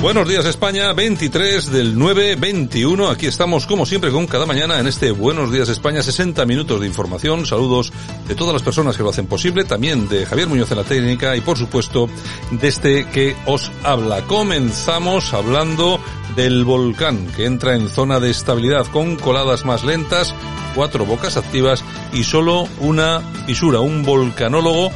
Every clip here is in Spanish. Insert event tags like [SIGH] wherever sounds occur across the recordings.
Buenos días España, 23 del 9, 21. Aquí estamos como siempre con cada mañana en este Buenos días España, 60 minutos de información. Saludos de todas las personas que lo hacen posible, también de Javier Muñoz en la técnica y por supuesto de este que os habla. Comenzamos hablando del volcán que entra en zona de estabilidad con coladas más lentas, cuatro bocas activas y solo una fisura. Un volcanólogo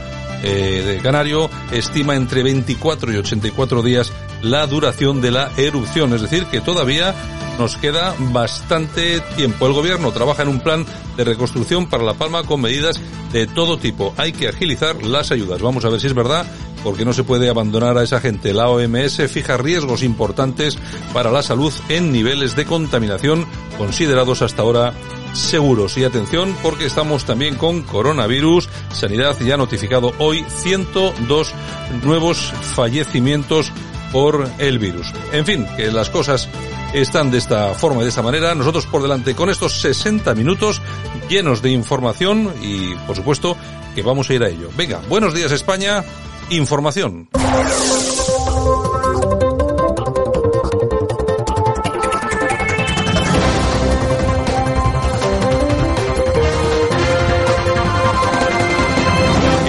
eh, de Canario estima entre 24 y 84 días la duración de la erupción, es decir, que todavía nos queda bastante tiempo. El gobierno trabaja en un plan de reconstrucción para La Palma con medidas de todo tipo. Hay que agilizar las ayudas. Vamos a ver si es verdad, porque no se puede abandonar a esa gente. La OMS fija riesgos importantes para la salud en niveles de contaminación considerados hasta ahora seguros. Y atención porque estamos también con coronavirus. Sanidad ya ha notificado hoy 102 nuevos fallecimientos por el virus. En fin, que las cosas están de esta forma y de esta manera. Nosotros por delante con estos 60 minutos llenos de información y por supuesto que vamos a ir a ello. Venga, buenos días España, información.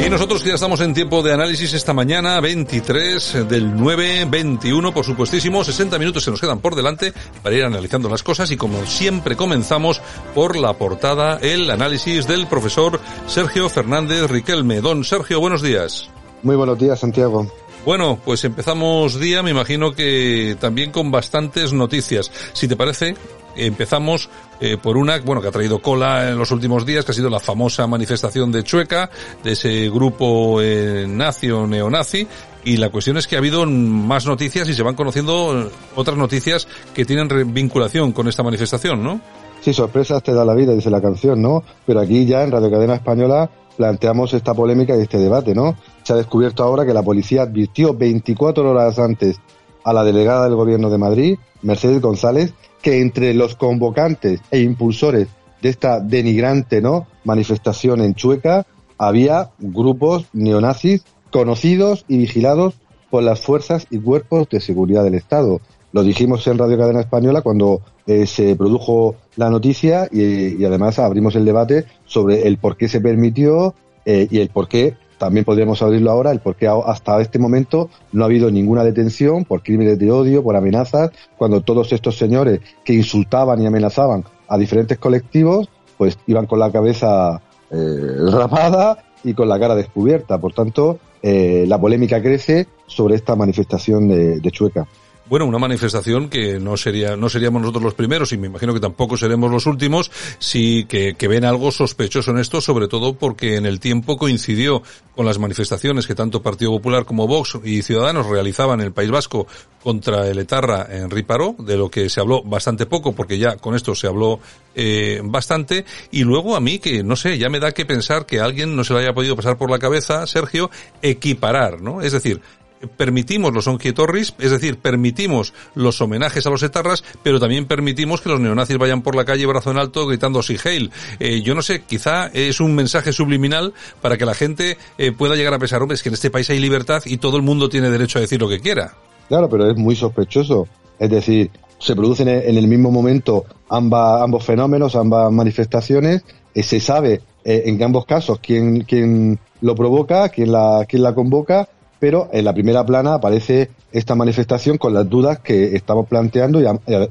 Y nosotros que ya estamos en tiempo de análisis esta mañana, 23 del 9, 21, por supuestísimo, 60 minutos se nos quedan por delante para ir analizando las cosas y como siempre comenzamos por la portada, el análisis del profesor Sergio Fernández Riquelme. Don Sergio, buenos días. Muy buenos días, Santiago. Bueno, pues empezamos día, me imagino que también con bastantes noticias. Si te parece, empezamos eh, por una, bueno, que ha traído cola en los últimos días, que ha sido la famosa manifestación de Chueca, de ese grupo eh, nazi o neonazi, y la cuestión es que ha habido más noticias y se van conociendo otras noticias que tienen vinculación con esta manifestación, ¿no? Sí, sorpresas te da la vida, dice la canción, ¿no? Pero aquí ya en Radio Cadena Española planteamos esta polémica y este debate, ¿no? Se ha descubierto ahora que la policía advirtió 24 horas antes a la delegada del gobierno de Madrid, Mercedes González, que entre los convocantes e impulsores de esta denigrante, ¿no? manifestación en Chueca había grupos neonazis conocidos y vigilados por las fuerzas y cuerpos de seguridad del Estado. Lo dijimos en Radio Cadena Española cuando eh, se produjo la noticia y, además abrimos el debate sobre el por qué se permitió eh, y el por qué, también podríamos abrirlo ahora, el por qué hasta este momento no ha habido ninguna detención por crímenes de odio, por amenazas, cuando todos estos señores que insultaban y amenazaban a diferentes colectivos, pues iban con la cabeza eh, rapada y con la cara descubierta. Por tanto, la polémica crece sobre esta manifestación de Chueca. Bueno, una manifestación que no sería, no seríamos nosotros los primeros y me imagino que tampoco seremos los últimos, sí que, que, ven algo sospechoso en esto, sobre todo porque en el tiempo coincidió con las manifestaciones que tanto Partido Popular como Vox y Ciudadanos realizaban en el País Vasco contra el Etarra en Riparó, de lo que se habló bastante poco, porque ya con esto se habló eh, bastante, y luego a mí que, no sé, ya me da que pensar que alguien no se le haya podido pasar por la cabeza, Sergio, equiparar, ¿no? Es decir, permitimos los onquietorris, es decir, permitimos los homenajes a los etarras, pero también permitimos que los neonazis vayan por la calle brazo en alto gritando Si Heil. Eh, yo no sé, quizá es un mensaje subliminal para que la gente eh, pueda llegar a pensar, hombre, es que en este país hay libertad y todo el mundo tiene derecho a decir lo que quiera. Claro, pero es muy sospechoso. Es decir, se producen en el mismo momento ambos fenómenos, ambas manifestaciones, eh, se sabe eh, en ambos casos quién, quién lo provoca, quién la, quién la convoca, pero en la primera plana aparece esta manifestación con las dudas que estamos planteando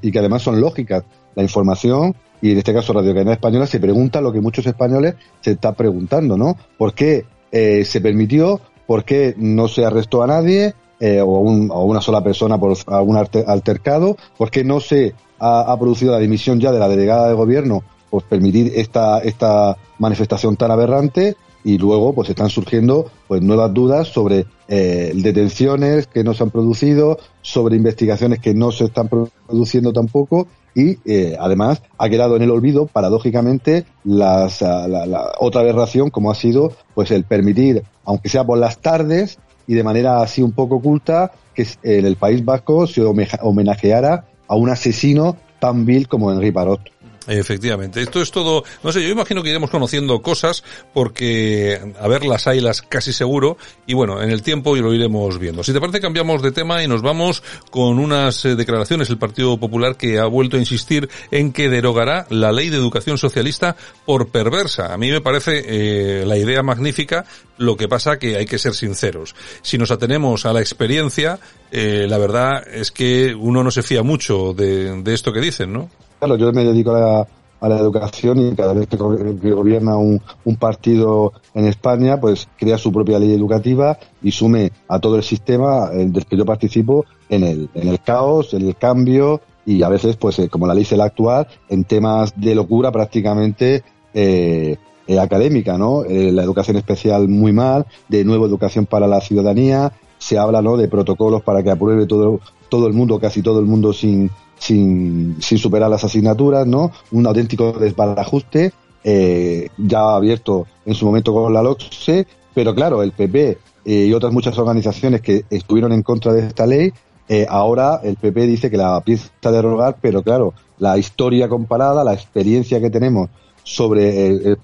y, que además son lógicas. La información, y en este caso Radio Cadena Española, se pregunta lo que muchos españoles se están preguntando, ¿no? ¿Por qué eh, se permitió? ¿Por qué no se arrestó a nadie? eh, o, un, una sola persona por algún altercado, porque no se ha, ha, producido la dimisión ya de la delegada de gobierno por permitir esta, esta manifestación tan aberrante y luego pues están surgiendo pues nuevas dudas sobre eh, detenciones que no se han producido, sobre investigaciones que no se están produciendo tampoco y eh, además ha quedado en el olvido paradójicamente las, la, la, otra aberración como ha sido pues el permitir aunque sea por las tardes y de manera así un poco oculta que en el País Vasco se homenajeara a un asesino tan vil como Henri Parot. Efectivamente, esto es todo, no sé, yo imagino que iremos conociendo cosas porque a ver las hay las casi seguro y bueno, en el tiempo lo iremos viendo. Si te parece cambiamos de tema y nos vamos con unas eh, declaraciones del Partido Popular que ha vuelto a insistir en que derogará la ley de educación socialista por perversa. A mí me parece eh, la idea magnífica, lo que pasa que hay que ser sinceros. Si nos atenemos a la experiencia, eh, la verdad es que uno no se fía mucho de, de esto que dicen, ¿no? Claro, yo me dedico a la, educación y cada vez que, gobierna un, un, partido en España, pues crea su propia ley educativa y sume a todo el sistema del que yo participo en el, en el caos, en el cambio y a veces, pues eh, como la ley es la actual, en temas de locura prácticamente eh, eh, académica, ¿no? Eh, la educación especial muy mal, de nuevo educación para la ciudadanía, se habla, ¿no? De protocolos para que apruebe todo, todo el mundo, casi todo el mundo sin, sin, sin superar las asignaturas, ¿no? Un auténtico desbarajuste, eh, ya abierto en su momento con la LOCSE, pero claro, el PP eh, y otras muchas organizaciones que estuvieron en contra de esta ley, eh, ahora el PP dice que la piensa derogar, pero claro, la historia comparada, la experiencia que tenemos sobre,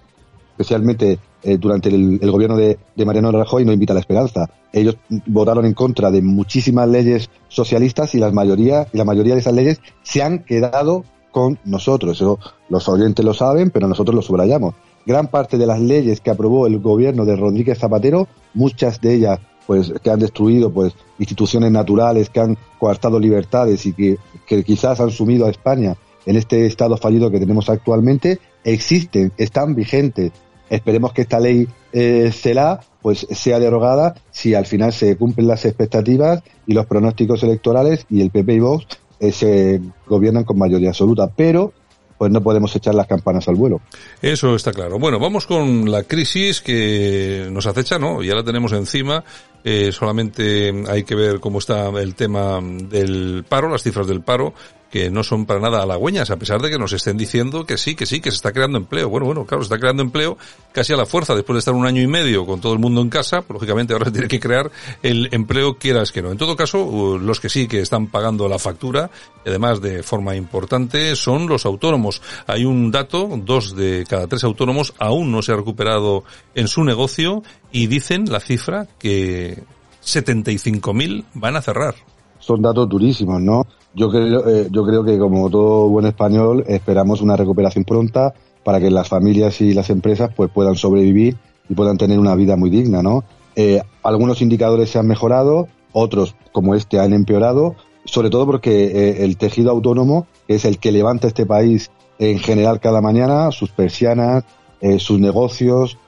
especialmente eh, durante el, el, gobierno de, Mariano Rajoy no invita a la esperanza. Ellos votaron en contra de muchísimas leyes socialistas y las mayoría, y la mayoría de esas leyes se han quedado con nosotros. Eso los oyentes lo saben, pero nosotros lo subrayamos. Gran parte de las leyes que aprobó el gobierno de Rodríguez Zapatero, muchas de ellas pues que han destruido pues instituciones naturales, que han coartado libertades y que quizás han sumido a España en este estado fallido que tenemos actualmente, existen, están vigentes, Esperemos que esta ley eh, CELA pues sea derogada si al final se cumplen las expectativas y los pronósticos electorales y el PP y Vox eh, se gobiernan con mayoría absoluta. Pero pues no podemos echar las campanas al vuelo. Eso está claro. Bueno, vamos con la crisis que nos acecha, ¿no? Ya la tenemos encima. Eh, solamente hay que ver cómo está el tema del paro, las cifras del paro que no son para nada halagüeñas, a pesar de que nos estén diciendo que sí, que sí, que se está creando empleo. Bueno, bueno, claro, se está creando empleo casi a la fuerza, después de estar un año y medio con todo el mundo en casa, pues, lógicamente ahora se [LAUGHS] tiene que crear el empleo quieras que no. En todo caso, uh, los que sí que están pagando la factura, además de forma importante, son los autónomos. Hay un dato, dos de cada tres autónomos aún no se ha recuperado en su negocio y dicen la cifra que 75.000 van a cerrar. Son datos durísimos, ¿no? Yo creo, eh, yo creo que como todo buen español esperamos una recuperación pronta para que las familias y las empresas pues puedan sobrevivir y puedan tener una vida muy digna, ¿no? Eh, algunos indicadores se han mejorado, otros como este han empeorado, sobre todo porque eh, el tejido autónomo es el que levanta este país en general cada mañana, sus persianas, eh, sus negocios,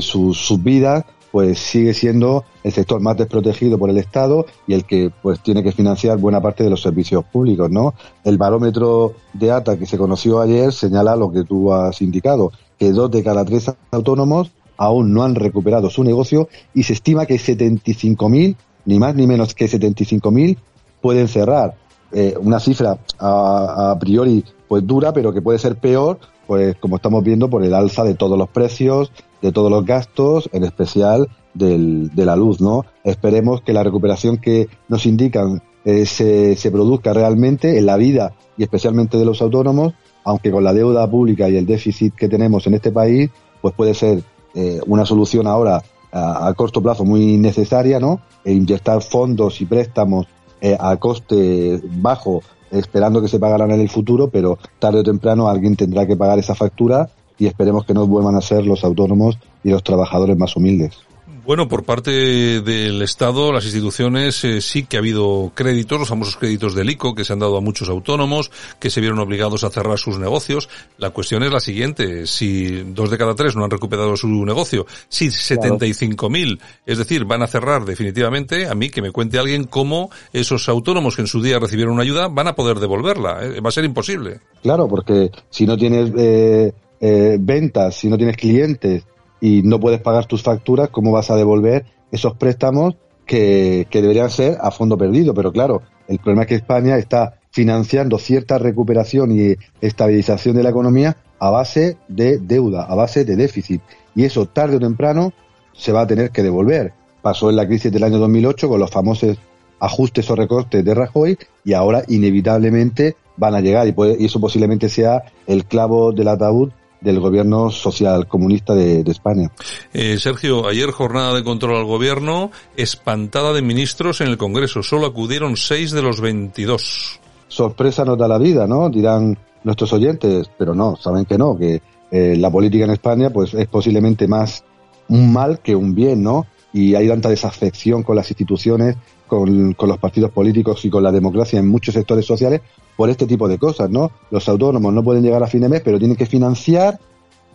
sus, sus vidas, pues sigue siendo el sector más desprotegido por el Estado y el que pues tiene que financiar buena parte de los servicios públicos, ¿no? El barómetro de ATA que se conoció ayer señala lo que tú has indicado, que dos de cada tres autónomos aún no han recuperado su negocio y se estima que 75.000, ni más ni menos que 75.000, pueden cerrar. Eh, una cifra a, a priori pues dura, pero que puede ser peor, pues como estamos viendo por el alza de todos los precios, de todos los gastos, en especial del, de la luz, ¿no? Esperemos que la recuperación que nos indican eh, se, se produzca realmente en la vida y especialmente de los autónomos, aunque con la deuda pública y el déficit que tenemos en este país, pues puede ser eh, una solución ahora a, corto plazo muy necesaria, ¿no? E inyectar fondos y préstamos eh, a coste bajo, esperando que se pagarán en el futuro, pero tarde o temprano alguien tendrá que pagar esa factura y esperemos que no vuelvan a ser los autónomos y los trabajadores más humildes. Bueno, por parte del Estado, las instituciones, eh, sí que ha habido créditos, los famosos créditos del ICO, que se han dado a muchos autónomos, que se vieron obligados a cerrar sus negocios. La cuestión es la siguiente, si dos de cada tres no han recuperado su negocio, si 75.000, es decir, van a cerrar definitivamente, a mí que me cuente alguien cómo esos autónomos que en su día recibieron una ayuda van a poder devolverla. Eh, va a ser imposible. Claro, porque si no tienes eh, eh, ventas, si no tienes clientes, y no puedes pagar tus facturas, ¿cómo vas a devolver esos préstamos que, deberían ser a fondo perdido? Pero claro, el problema es que España está financiando cierta recuperación y estabilización de la economía a base de deuda, a base de déficit. Y eso tarde o temprano se va a tener que devolver. Pasó en la crisis del año 2008 con los famosos ajustes o recortes de Rajoy y ahora inevitablemente van a llegar y eso posiblemente sea el clavo del ataúd del gobierno social comunista de, España. Eh, Sergio, ayer jornada de control al gobierno, espantada de ministros en el Congreso. Solo acudieron seis de los 22. Sorpresa nos da la vida, ¿no? Dirán nuestros oyentes, pero no, saben que no, que eh, la política en España pues es posiblemente más un mal que un bien, ¿no? Y hay tanta desafección con las instituciones, con, con los partidos políticos y con la democracia en muchos sectores sociales por este tipo de cosas, ¿no? Los autónomos no pueden llegar a fin de mes, pero tienen que financiar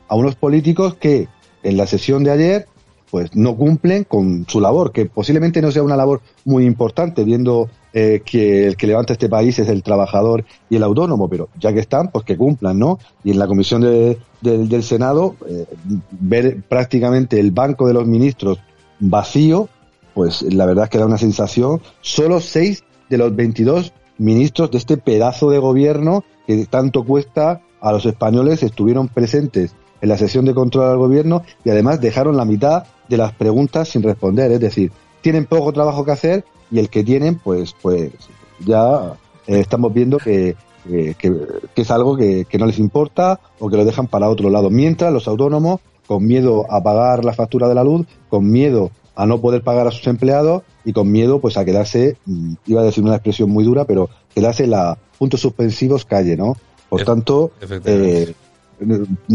a unos políticos que en la sesión de ayer pues no cumplen con su labor, que posiblemente no sea una labor muy importante, viendo eh, que el que levanta este país es el trabajador y el autónomo, pero ya que están, pues que cumplan, ¿no? Y en la comisión de, del Senado, eh, ver prácticamente el banco de los ministros vacío, pues la verdad es que da una sensación, solo seis de los 22 ministros de este pedazo de gobierno que tanto cuesta a los españoles estuvieron presentes en la sesión de control al gobierno y además dejaron la mitad de las preguntas sin responder. Es decir, tienen poco trabajo que hacer y el que tienen, pues, pues ya eh, estamos viendo que, que, es algo que, que, no les importa o que lo dejan para otro lado. Mientras los autónomos, con miedo a pagar la factura de la luz, con miedo a no poder pagar a sus empleados y con miedo pues a quedarse, mm, iba a decir una expresión muy dura, pero quedarse la puntos suspensivos calle, ¿no? Por tanto, eh,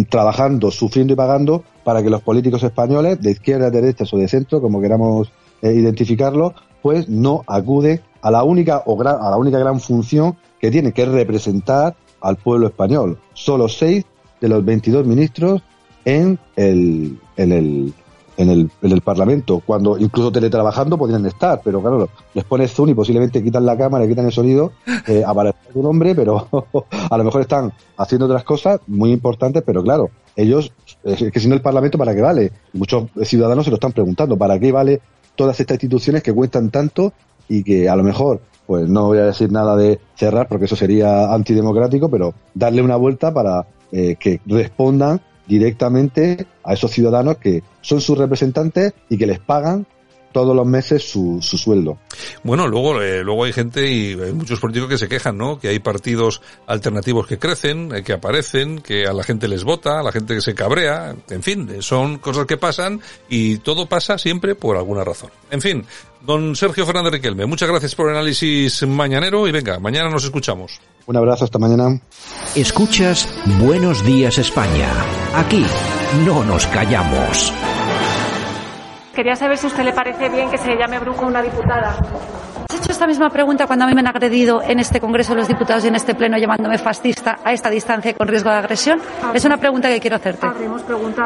trabajando, sufriendo y pagando para que los políticos españoles, de izquierda, de derecha o de centro, como queramos eh, identificarlo, pues no acuden a la única o gran, a la única gran función que tiene, que es representar al pueblo español. Solo seis de los 22 ministros en el, en el, en el, en el Parlamento, cuando incluso teletrabajando podrían estar, pero claro, les pones zoom y posiblemente quitan la cámara, quitan el sonido, eh, [LAUGHS] aparece un hombre, pero [LAUGHS] a lo mejor están haciendo otras cosas muy importantes, pero claro, ellos, es que si no el Parlamento, ¿para qué vale? Muchos ciudadanos se lo están preguntando, ¿para qué vale todas estas instituciones que cuentan tanto y que a lo mejor, pues no voy a decir nada de cerrar porque eso sería antidemocrático, pero darle una vuelta para eh, que respondan directamente a esos ciudadanos que son sus representantes y que les pagan todos los meses su, su sueldo. Bueno, luego, eh, luego hay gente y hay muchos políticos que se quejan, ¿no? Que hay partidos alternativos que crecen, eh, que aparecen, que a la gente les vota, a la gente que se cabrea, en fin, son cosas que pasan y todo pasa siempre por alguna razón. En fin, don Sergio Fernández Riquelme, muchas gracias por el análisis mañanero y venga, mañana nos escuchamos. Un abrazo, hasta mañana. Escuchas Buenos Días España. Aquí no nos callamos. Quería saber si a usted le parece bien que se llame brujo a una diputada. ¿Has hecho esta misma pregunta cuando a mí me han agredido en este Congreso los diputados y en este Pleno llamándome fascista a esta distancia con riesgo de agresión? Es una pregunta que quiero hacerte.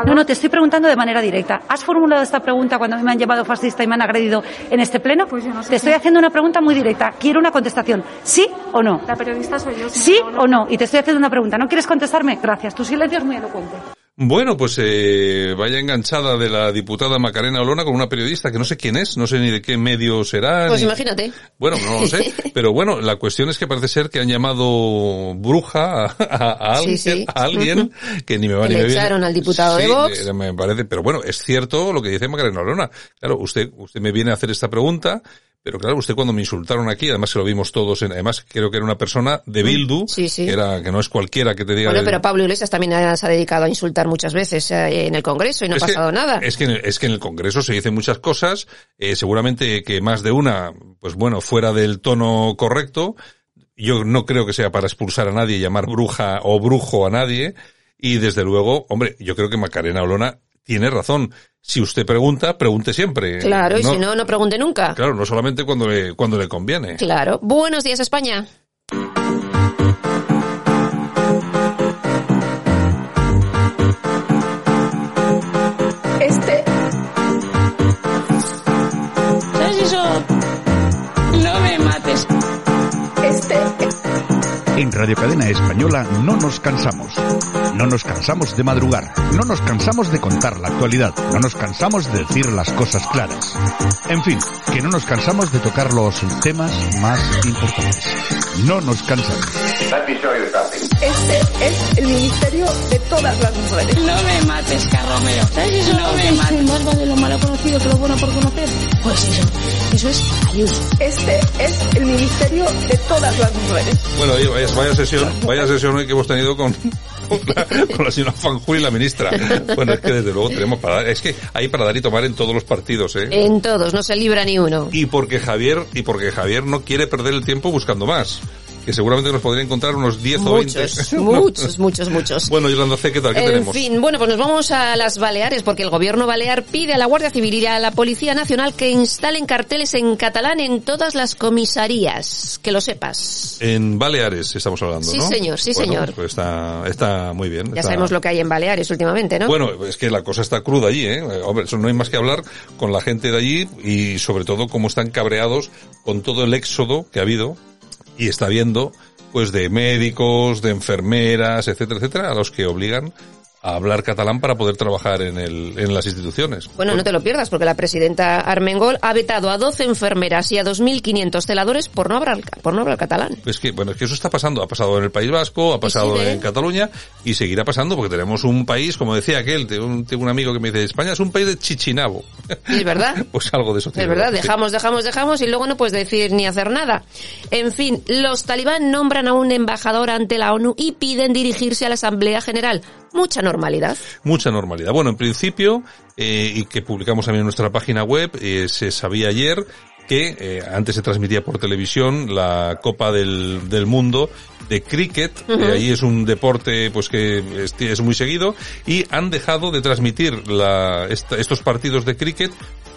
No, no, te estoy preguntando de manera directa. ¿Has formulado esta pregunta cuando a mí me han llamado fascista y me han agredido en este Pleno? Pues yo no sé te estoy haciendo una pregunta muy directa. Quiero una contestación. ¿Sí o no? La periodista soy yo. ¿Sí o no? Y te estoy haciendo una pregunta. ¿No quieres contestarme? Gracias. Tu silencio es muy elocuente. Bueno, pues eh, vaya enganchada de la diputada Macarena Olona con una periodista que no sé quién es, no sé ni de qué medio será. Pues ni... imagínate. Bueno, no lo sé. [LAUGHS] pero bueno, la cuestión es que parece ser que han llamado bruja a, a, a alguien, Sí, a alguien que ni me va Que ni le me viene. echaron al diputado de Sí, Vox. eh, Me parece, pero bueno, es cierto lo que dice Macarena Olona. Claro, usted, usted me viene a hacer esta pregunta. Pero claro, usted cuando me insultaron aquí, además que lo vimos todos, en, además creo que era una persona de Bildu, Mm, Sí, sí. Que, era, que no es cualquiera que te diga... Bueno, de- pero Pablo Iglesias también se ha dedicado a insultar muchas veces eh, en el Congreso y no ha que- pasado nada. Es que, en el- es que en el Congreso se dicen muchas cosas, eh, seguramente que más de una, pues bueno, fuera del tono correcto. Yo no creo que sea para expulsar a nadie, llamar bruja o brujo a nadie. Y desde luego, hombre, yo creo que Macarena Olona tiene razón. Si usted pregunta, pregunte siempre. Claro, y si no, no pregunte nunca. Claro, no solamente cuando le, cuando le conviene. Claro. Buenos días, España. Este. ¿Sabes eso? No me mates. Este. En Radio Cadena Española no nos cansamos. No nos cansamos de madrugar. No nos cansamos de contar la actualidad. No nos cansamos de decir las cosas claras. En fin, que no nos cansamos de tocar los temas más importantes. No nos cansamos. Este es el ministerio de todas las mujeres. No me mates, Carromero. ¿Sabes eso? No me mates. más vale lo malo conocido que lo bueno por conocer. Pues eso. Eso es ayuda. Este es el ministerio de todas las mujeres. Bueno, vaya sesión, vaya sesión hoy que hemos tenido con, [LAUGHS] con la, señora Fanjul y la ministra. Bueno, es que desde luego tenemos para dar, es que hay para dar y tomar en todos los partidos, ¿eh? En todos, no se libra ni uno. Y porque Javier, y porque Javier no quiere perder el tiempo buscando más. Que seguramente nos podría encontrar unos 10 o 20. Muchos, [LAUGHS] muchos, muchos, muchos. Bueno, Yolanda C, ¿qué tal? ¿Qué En tenemos? fin, bueno, pues nos vamos a las Baleares porque el gobierno balear pide a la Guardia Civil y a la Policía Nacional que instalen carteles en catalán en todas las comisarías. Que lo sepas. En Baleares estamos hablando, Sí, ¿no? señor, sí, Bueno, señor. Pues está, está muy bien. Ya está- sabemos lo que hay en Baleares últimamente, ¿no? Bueno, es que la cosa está cruda allí, ¿eh? Hombre, eso no hay más que hablar con la gente de allí y sobre todo cómo están cabreados con todo el éxodo que ha habido y está habiendo, pues de médicos, de enfermeras, etcétera, etcétera, a los que obligan a hablar catalán para poder trabajar en el, en las instituciones. Bueno, no te lo pierdas porque la presidenta Armengol ha vetado a 12 enfermeras y a 2.500 celadores por no hablar, por no hablar catalán. Es que, bueno, es que eso está pasando. Ha pasado en el País Vasco, ha pasado en Cataluña y seguirá pasando porque tenemos un país, como decía aquel, tengo un, tengo un amigo que me dice, España es un país de chichinabo. Y es verdad. [LAUGHS] pues algo de eso Es tiene. verdad, Sí. dejamos, dejamos, dejamos y luego no puedes decir ni hacer nada. En fin, los talibán nombran a un embajador ante la ONU y piden dirigirse a la Asamblea General. Mucha normalidad. Mucha normalidad. Bueno, en principio, eh, y que publicamos también en nuestra página web, eh, se sabía ayer que eh, antes se transmitía por televisión la Copa del, del Mundo de cricket, eh, ahí es un deporte pues que es, es muy seguido, y han dejado de transmitir la, esta- estos partidos de cricket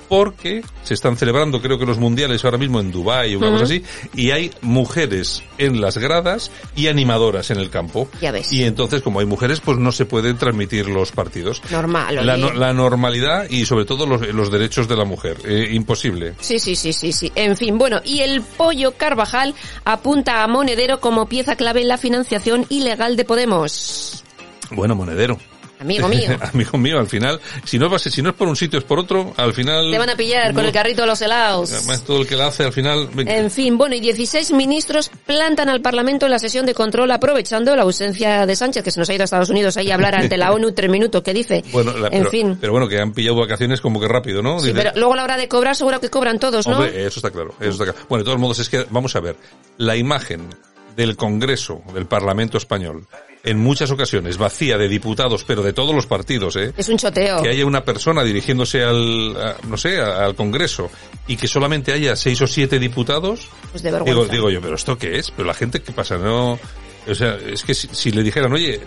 porque se están celebrando creo que los mundiales ahora mismo en Dubái o una cosa así, y hay mujeres en las gradas y animadoras en el campo. Ya ves. Y entonces, como hay mujeres, pues no se pueden transmitir los partidos. Normal. La, no- la normalidad y sobre todo los, los derechos de la mujer. Eh, imposible. Sí, sí, sí, sí, sí. En fin, bueno, y el pollo Carvajal apunta a Monedero como pieza clave en la financiación ilegal de Podemos. Bueno, monedero. Amigo mío. [LAUGHS] Amigo mío, al final, si no, si no es por un sitio es por otro, al final... Te van a pillar con el carrito de los helados. Además, todo el que la hace al final... venga. En fin, bueno, y 16 ministros plantan al Parlamento en la sesión de control aprovechando la ausencia de Sánchez, que se nos ha ido a Estados Unidos ahí a hablar ante la ONU tres minutos, ¿qué dice? Bueno, la- en pero, fin. pero bueno, que han pillado vacaciones como que rápido, ¿no? Sí, Dice- pero luego a la hora de cobrar seguro que cobran todos, ¿no? Hombre, eso está claro, eso está claro. Bueno, de todos modos, es que, vamos a ver, la imagen del Congreso, del Parlamento Español, en muchas ocasiones vacía de diputados, pero de todos los partidos, ¿eh? Es un choteo. que haya una persona dirigiéndose al, a- no sé, a- al Congreso y que solamente haya seis o siete diputados, Pues de digo, vergüenza. digo yo, pero ¿esto qué es? Pero la gente, ¿qué pasa? No, o sea, es que si, si le dijeran, oye,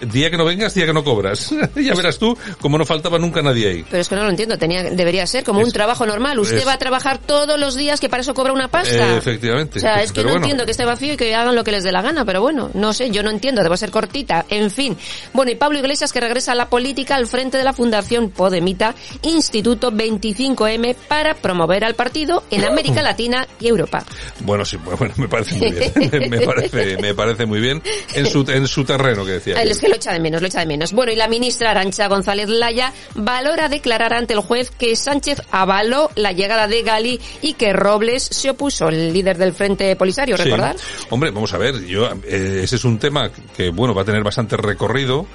día que no vengas, día que no cobras, [LAUGHS] ya verás tú como no faltaba nunca nadie ahí. Pero es que no lo entiendo, tenía, debería ser como un trabajo normal. Usted es- va a trabajar todos los días que para eso cobra una pasta. Eh, efectivamente. O sea, es que Pero no bueno. entiendo que esté vacío y que hagan lo que les dé la gana, pero bueno, no sé, yo no entiendo, debo ser cortita. En fin. Bueno, y Pablo Iglesias que regresa a la política al frente de la Fundación Podemita, Instituto 25M, para promover al partido en América [LAUGHS] Latina y Europa. Bueno, sí, [LAUGHS] bueno, me parece muy bien. me parece, me parece muy bien en su, en su terreno que decía. Que lo echa de menos, lo echa de menos. Bueno, y la ministra Arancha González Laya valora declarar ante el juez que Sánchez avaló la llegada de Gali y que Robles se opuso, el líder del Frente Polisario, Sí. ¿recordar? Hombre, vamos a ver, yo, eh, ese es un tema que, bueno, va a tener bastante recorrido.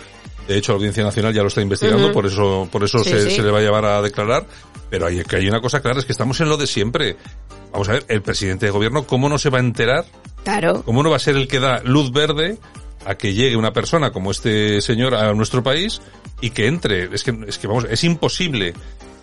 De hecho, la Audiencia Nacional ya lo está investigando, por eso, por eso Sí, se, sí. se le va a llevar a declarar. Pero hay, que hay una cosa clara, es que estamos en lo de siempre. Vamos a ver, el presidente de gobierno, ¿cómo no se va a enterar? Claro. ¿Cómo no va a ser el que da luz verde a que llegue una persona como este señor a nuestro país y que entre? Es que, es que vamos, es imposible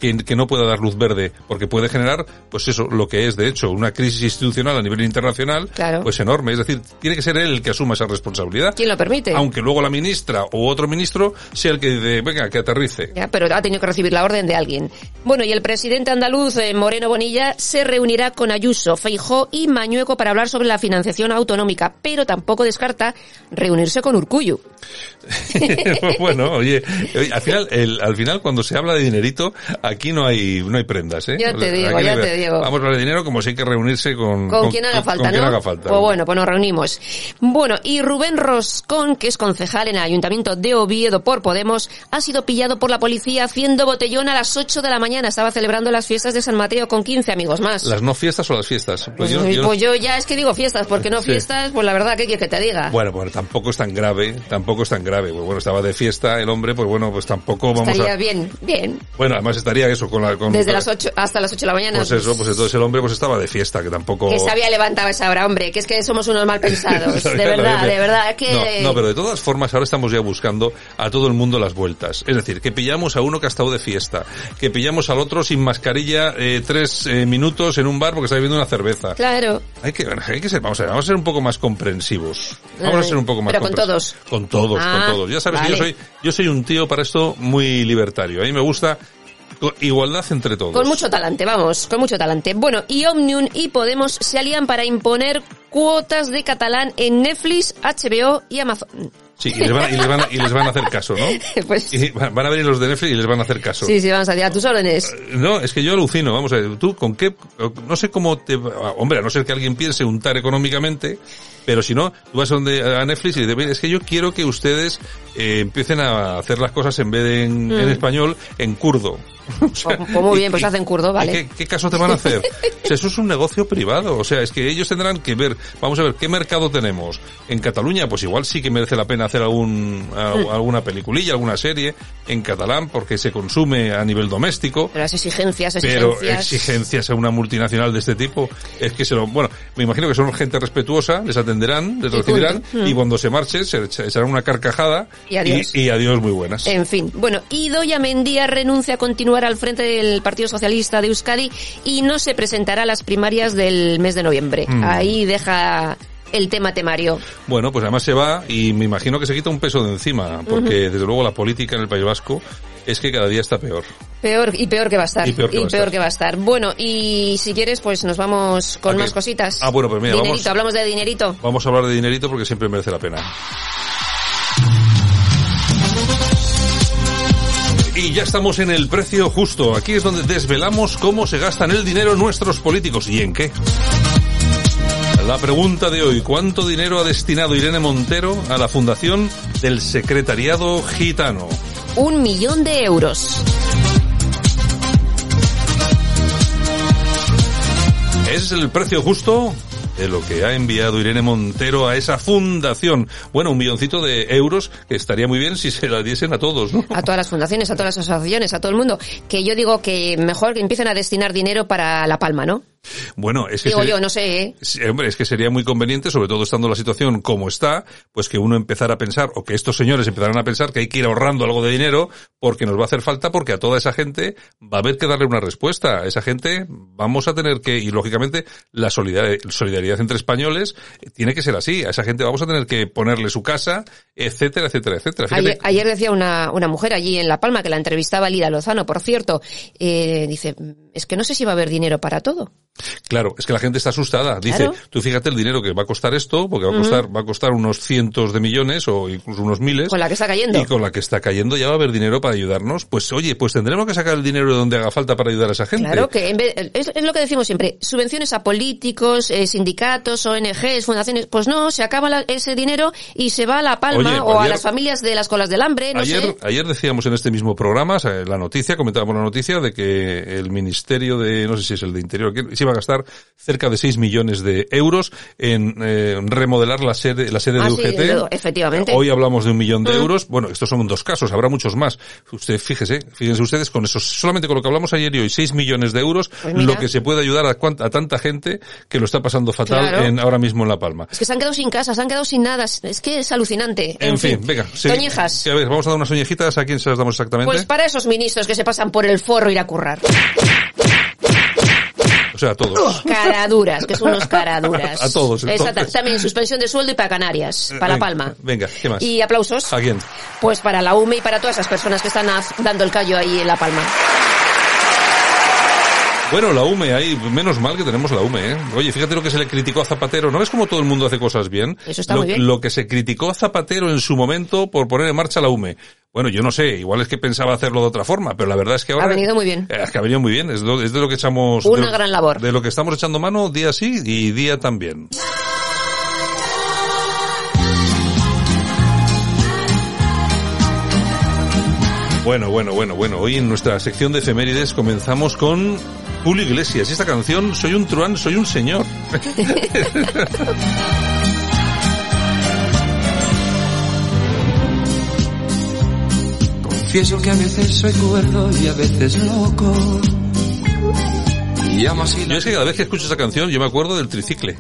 que, que no pueda dar luz verde, porque puede generar, pues eso, lo que es de hecho una crisis institucional a nivel internacional, Claro. pues enorme. Es decir, tiene que ser él el que asuma esa responsabilidad. ¿Quién lo permite? Aunque luego la ministra o otro ministro sea el que dice, venga, que aterrice. Ya, pero ha tenido que recibir la orden de alguien. Bueno, y el presidente andaluz, eh, Moreno Bonilla, se reunirá con Ayuso, Feijó y Mañueco para hablar sobre la financiación autonómica, pero tampoco descarta reunirse con Urcuyu. [LAUGHS] bueno, oye, oye, al final, el, al final cuando se habla de dinerito, aquí no hay, no hay prendas, ¿eh? Ya te digo, Aquí ya no hay- te digo. Vamos a de dinero como si hay que reunirse con, Con, quien haga falta, con quien ¿no? haga falta. Pues bueno, pues nos reunimos. Bueno, y Rubén Roscón, que es concejal en el Ayuntamiento de Oviedo por Podemos, ha sido pillado por la policía haciendo botellón a las 8 de la mañana. Estaba celebrando las fiestas de San Mateo con 15 amigos más. ¿Las no fiestas o las fiestas? Pues Pues, yo- pues yo- yo, ya es que digo fiestas, porque no Sí. fiestas, pues la verdad, ¿qué quieres que te diga? Bueno, bueno, tampoco es tan grave, tampoco es tan grave. Pues bueno, estaba de fiesta el hombre, pues bueno, pues tampoco vamos Estaría a... bien, bien. Bueno, además estaría eso con la... Con, Desde las 8 hasta las 8 de la mañana. Pues eso, pues entonces el hombre pues estaba de fiesta, que tampoco... Que se había levantado esa hora, hombre, que es que somos unos mal pensados. [LAUGHS] De verdad, de verdad, que... No, no, pero de todas formas ahora estamos ya buscando a todo el mundo las vueltas. Es decir, que pillamos a uno que ha estado de fiesta, que pillamos al otro sin mascarilla eh, tres eh, minutos en un bar porque está bebiendo una cerveza. Claro. Hay que, hay que ser, vamos a ver, vamos a ser un poco más comprensivos. Vamos a ser un poco más pero con todos. Con todos, Ah, con todos. Ya sabes que yo soy, yo soy un tío para esto muy libertario. A mí me gusta igualdad entre todos. Con mucho talante, vamos, con mucho talante. Bueno, y Omnium y Podemos se alían para imponer cuotas de catalán en Netflix, HBO y Amazon. Sí, y les, van, y les van a- y les van a hacer caso, ¿no? [LAUGHS] Pues Y van a venir los de Netflix y les van a hacer caso. sí, sí, vamos a decir a tus órdenes. No, es que yo alucino, vamos a ver, tú con qué, no sé cómo te, hombre, a no ser que alguien piense untar económicamente, pero si no, tú vas donde, a Netflix y dices, "Mira, es que yo quiero que ustedes eh, empiecen a hacer las cosas en vez de en, Mm. en español, en kurdo. [LAUGHS] O sea, Pues muy bien, pues hacen kurdo, ¿y vale. ¿Qué, qué caso te van a hacer? [LAUGHS] O sea, eso es un negocio privado. O sea, es que ellos tendrán que ver, vamos a ver, ¿qué mercado tenemos? En Cataluña, pues igual sí que merece la pena hacer algún, a- Mm. alguna peliculilla, alguna serie en catalán, porque se consume a nivel doméstico. Pero las exigencias, Pero exigencias. exigencias a una multinacional de este tipo, es que se lo, bueno, me imagino que son gente respetuosa, les atenderán, les Y recibirán, punto. y Mm. cuando se marchen se echa- echarán una carcajada Y adiós. y, y adiós muy buenas. En fin, bueno, Idoia Mendía renuncia a continuar al frente del Partido Socialista de Euskadi y no se presentará a las primarias del mes de noviembre. Mm. Ahí deja el tema temario. Bueno, pues además se va y me imagino que se quita un peso de encima, porque desde luego la política en el País Vasco es que cada día está peor. Peor y peor que va a estar. Y peor que va a estar. que va a estar. Bueno, y si quieres, pues nos vamos con más cositas. Ah, bueno, pues mira, dinerito, vamos- hablamos de dinerito. Vamos a hablar de dinerito porque siempre merece la pena. Y ya estamos en el precio justo. Aquí es donde desvelamos cómo se gastan el dinero nuestros políticos y en qué. La pregunta de hoy, ¿cuánto dinero ha destinado Irene Montero a la fundación del Secretariado Gitano? Un millón de euros. Es el precio justo de lo que ha enviado Irene Montero a esa fundación. Bueno, un milloncito de euros que estaría muy bien si se la diesen a todos, ¿no? A todas las fundaciones, a todas las asociaciones, a todo el mundo. Que yo digo que mejor que empiecen a destinar dinero para La Palma, ¿no? Bueno, es que Digo sería- yo, no sé, ¿eh? Sí, hombre, es que sería muy conveniente, sobre todo estando la situación como está, pues que uno empezara a pensar, o que estos señores empezaran a pensar que hay que ir ahorrando algo de dinero porque nos va a hacer falta, porque a toda esa gente va a haber que darle una respuesta. A esa gente vamos a tener que, y lógicamente la solidaridad, entre españoles tiene que ser así. A esa gente vamos a tener que ponerle su casa, etcétera, etcétera, etcétera. Ayer, ayer decía una, una mujer allí en La Palma que la entrevistaba Lida Lozano, por cierto, eh, dice, es que no sé si va a haber dinero para todo. Claro, es que la gente está asustada. Dice, Claro. tú fíjate el dinero que va a costar esto, porque va a costar, va a costar unos cientos de millones o incluso unos miles. Con la que está cayendo. Y con la que está cayendo ya va a haber dinero para ayudarnos. Pues oye, pues tendremos que sacar el dinero de donde haga falta para ayudar a esa gente. Claro que en vez- es, es lo que decimos siempre, subvenciones a políticos, eh, sindicatos, ONGs, fundaciones, pues no, se acaba la- ese dinero y se va a La Palma Oye, o a ayer- las familias de las colas del hambre, no ayer, sé. ayer decíamos en este mismo programa, la noticia, comentábamos la noticia de que el Ministerio de, no sé si es el de Interior, que- sí, va a gastar cerca de 6 millones de euros en eh, remodelar la sede, la sede Ah, de sí, UGT. de- efectivamente. Hoy hablamos de un millón de Mm. euros. Bueno, estos son dos casos, habrá muchos más. Usted, fíjese, fíjense ustedes, con esos, solamente con lo que hablamos ayer y hoy, 6 millones de euros, Pues lo que se puede ayudar a, cuan- a tanta gente que lo está pasando fatal Claro. en, ahora mismo en La Palma. Es que se han quedado sin casa, se han quedado sin nada. Es que es alucinante. En, fin, venga. sí. Toñejas. Sí, a ver, vamos a dar unas oñejitas. ¿A quién se las damos exactamente? Pues para esos ministros que se pasan por el forro ir a currar. O sea, a todos. Caraduras, que son unos caraduras. [LAUGHS] A todos, entonces. También suspensión de sueldo y para Canarias, para La Palma. Venga, ¿qué más? Y aplausos. ¿A quién? Pues para la UME y para todas esas personas que están dando el callo ahí en La Palma. Bueno, la UME ahí, menos mal que tenemos la UME, ¿eh? Oye, fíjate lo que se le criticó a Zapatero. ¿No ves cómo todo el mundo hace cosas bien? Eso está lo, muy bien. Lo que se criticó a Zapatero en su momento por poner en marcha la UME. Bueno, yo no sé, igual es que pensaba hacerlo de otra forma, pero la verdad es que ahora... Ha venido muy bien. Es que ha venido muy bien, es, lo- es de lo que echamos... Una de gran labor. De lo que estamos echando mano día sí y día también. Bueno, bueno, bueno, bueno. Hoy en nuestra sección de efemérides comenzamos con Julio Iglesias. Y esta canción, Soy un truán, soy un señor. [LAUGHS] Confieso que a veces soy cuerdo y a veces loco. Yo es que cada vez que escucho esa canción yo me acuerdo del tricicle.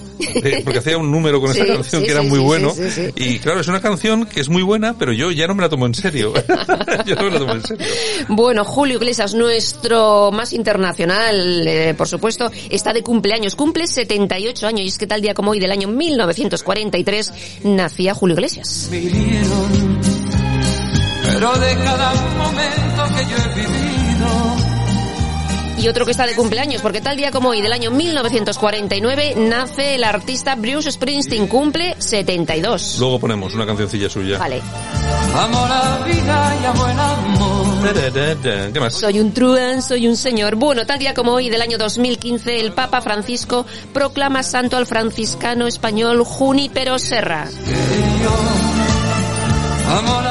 Porque [LAUGHS] hacía un número con esa Sí, canción sí, que era sí, muy sí, bueno. sí, sí, sí. Y claro, es una canción que es muy buena, pero yo ya no me la tomo en serio. [LAUGHS] [LAUGHS] yo no me la tomo en serio. Bueno, Julio Iglesias, nuestro más internacional, eh, por supuesto, está de cumpleaños. Cumple 78 años y es que tal día como hoy del año 1943 nacía Julio Iglesias. me hirieron. Pero de cada momento que yo he vivido, Y otro que está de cumpleaños, porque tal día como hoy del año 1949 nace el artista Bruce Springsteen, cumple 72. Luego ponemos una cancioncilla suya. Vale. amo la vida y amo el amor. ¿Qué más? Soy un truán, soy un señor. Bueno, tal día como hoy del año 2015, el Papa Francisco proclama santo al franciscano español Junípero Serra. Amo la vida.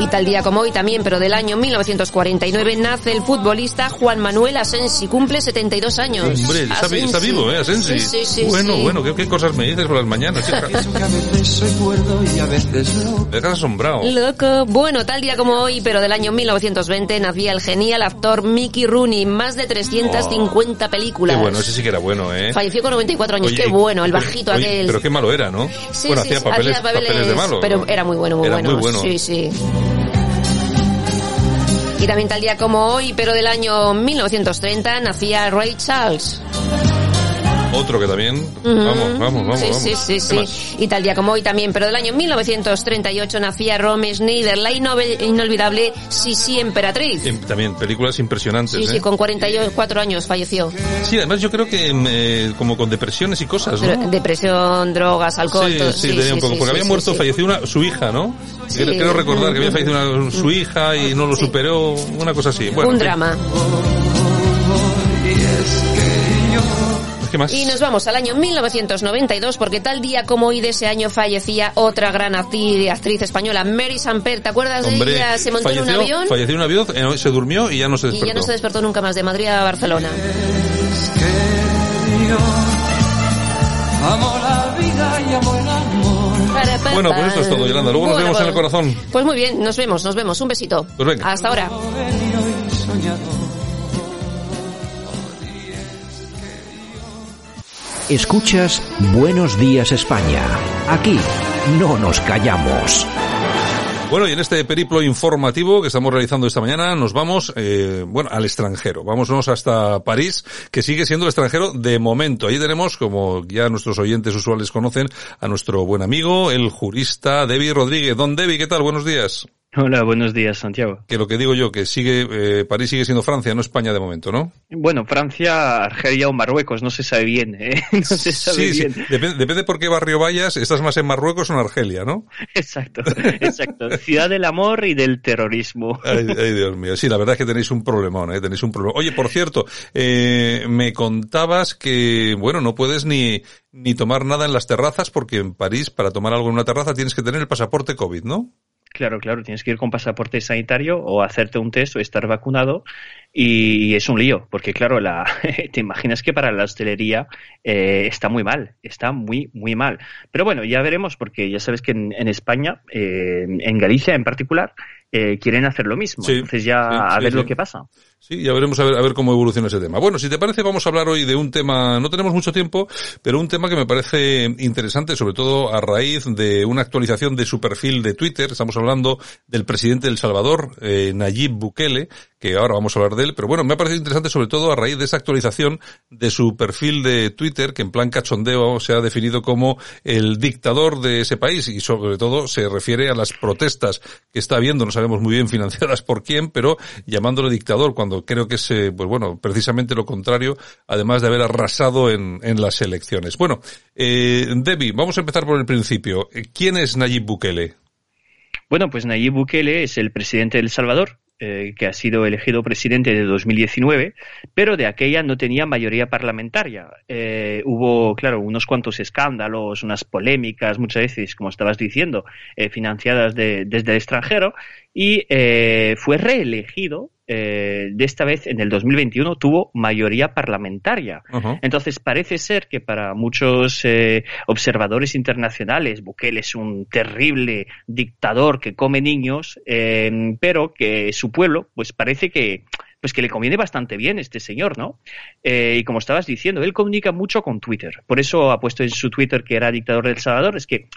Y tal día como hoy también, pero del año 1949, nace el futbolista Juan Manuel Asensi, cumple 72 años. Hombre, está, vi- está vivo, ¿eh? Asensi. Sí, sí, sí, bueno, sí. bueno, ¿qué, qué cosas me dices por las mañanas? hija? Confieso que a veces soy cuerdo y a veces loco. Me dejas asombrado. Loco. Bueno, tal día como hoy, pero del año 1920, nacía el genial actor Mickey Rooney, más de 350 películas. Qué bueno, ese sí que era bueno, ¿eh? Falleció con 94 años, Oye, qué bueno, el bajito oye, aquel. Pero qué malo era, ¿no? Sí, bueno, sí, hacía sí, papeles, hacía papeles, de malo. Pero era muy bueno, muy Era bueno. muy bueno. Sí, sí. Y también tal día como hoy, pero del año 1930, nacía Ray Charles. Otro que también. Ujú. Vamos, vamos, vamos. Sí, vamos. sí, sí, ¿Qué sí. más? Y tal día como hoy también, pero del año 1938 nacía Rome Schneider, la inolvidable Sisi Emperatriz. Em, También películas impresionantes, Sí, ¿eh? sí, con 44 años falleció. Sí, además yo creo que em, eh, como con depresiones y cosas, ¿no? Depresión, drogas, alcohol, sí, todo. sí, tenía un poco, porque había sí, muerto, sí. falleció una, su hija, ¿no? Sí. Creo recordar que había fallecido una- su hija y no lo superó, una cosa así. Bueno, Un drama. ¿Qué más? Y nos vamos al año 1992 porque tal día como hoy de ese año fallecía otra gran actriz, actriz española, Mary Samper. ¿Te acuerdas de ella? Se montó en un falleció- avión Falleció en un avión, eh, se durmió y ya no se y despertó. ya no se despertó nunca más de Madrid a Barcelona. Amo la vida y amo el amor. Bueno, pues esto es todo, Yolanda. Luego nos Bueno, vemos en el bueno. corazón. Pues muy bien, nos vemos, nos vemos. Un besito. Pues venga. Hasta ahora. Escuchas Buenos Días España. Aquí no nos callamos. Bueno, y en este periplo informativo que estamos realizando esta mañana, nos vamos, eh, bueno, al extranjero. Vámonos hasta París, que sigue siendo el extranjero de momento. Ahí tenemos, como ya nuestros oyentes usuales conocen, a nuestro buen amigo, el jurista Debbie Rodríguez. Don Debbie, ¿qué tal? Buenos días. Hola, buenos días, Santiago. Que lo que digo yo, que sigue, eh, París sigue siendo Francia, no España de momento, ¿no? Bueno, Francia, Argelia o Marruecos, no se sabe bien, ¿eh? [LAUGHS] No se sabe Sí, sí. bien. Depende, depende por qué barrio vayas, estás más en Marruecos o en Argelia, ¿no? Exacto, exacto. Ciudad del amor y del terrorismo. Ay, ay, Dios mío. Sí, la verdad es que tenéis un problemón, ¿eh? Tenéis un problema. Oye, por cierto, eh, me contabas que, bueno, no puedes ni, ni tomar nada en las terrazas porque en París, para tomar algo en una terraza, tienes que tener el pasaporte COVID, ¿no? Claro, claro, tienes que ir con pasaporte sanitario o hacerte un test o estar vacunado y es un lío, porque claro, la, [LAUGHS] te imaginas que para la hostelería eh, está muy mal, está muy, muy mal. Pero bueno, ya veremos, porque ya sabes que en, España, eh, en Galicia en particular, eh, quieren hacer lo mismo. Entonces ya a ver lo que pasa. Sí, ya veremos a ver, a ver cómo evoluciona ese tema. Bueno, si te parece, vamos a hablar hoy de un tema, no tenemos mucho tiempo, pero un tema que me parece interesante, sobre todo a raíz de una actualización de su perfil de Twitter. Estamos hablando del presidente del Salvador, eh, Nayib Bukele, que ahora vamos a hablar de él, pero bueno, me ha parecido interesante sobre todo a raíz de esa actualización de su perfil de Twitter, que en plan cachondeo se ha definido como el dictador de ese país y sobre todo se refiere a las protestas que está habiendo, no sabemos muy bien financiadas por quién, pero llamándole dictador creo que es, pues bueno, precisamente lo contrario, además de haber arrasado en, en las elecciones. Bueno, eh, Debbie, vamos a empezar por el principio. ¿Quién es Nayib Bukele? Bueno, pues Nayib Bukele es el presidente de El Salvador, eh, que ha sido elegido presidente de 2019, pero de aquella no tenía mayoría parlamentaria. Eh, hubo, claro, unos cuantos escándalos, unas polémicas, muchas veces, como estabas diciendo, eh, financiadas desde el extranjero, y fue reelegido eh, de esta vez en el 2021 tuvo mayoría parlamentaria. Entonces parece ser que para muchos eh, observadores internacionales Bukele es un terrible dictador que come niños, eh, pero que su pueblo pues parece que pues que le conviene bastante bien este señor, ¿no? y como estabas diciendo, él comunica mucho con Twitter. Por eso ha puesto en su Twitter que era dictador del Salvador. Es que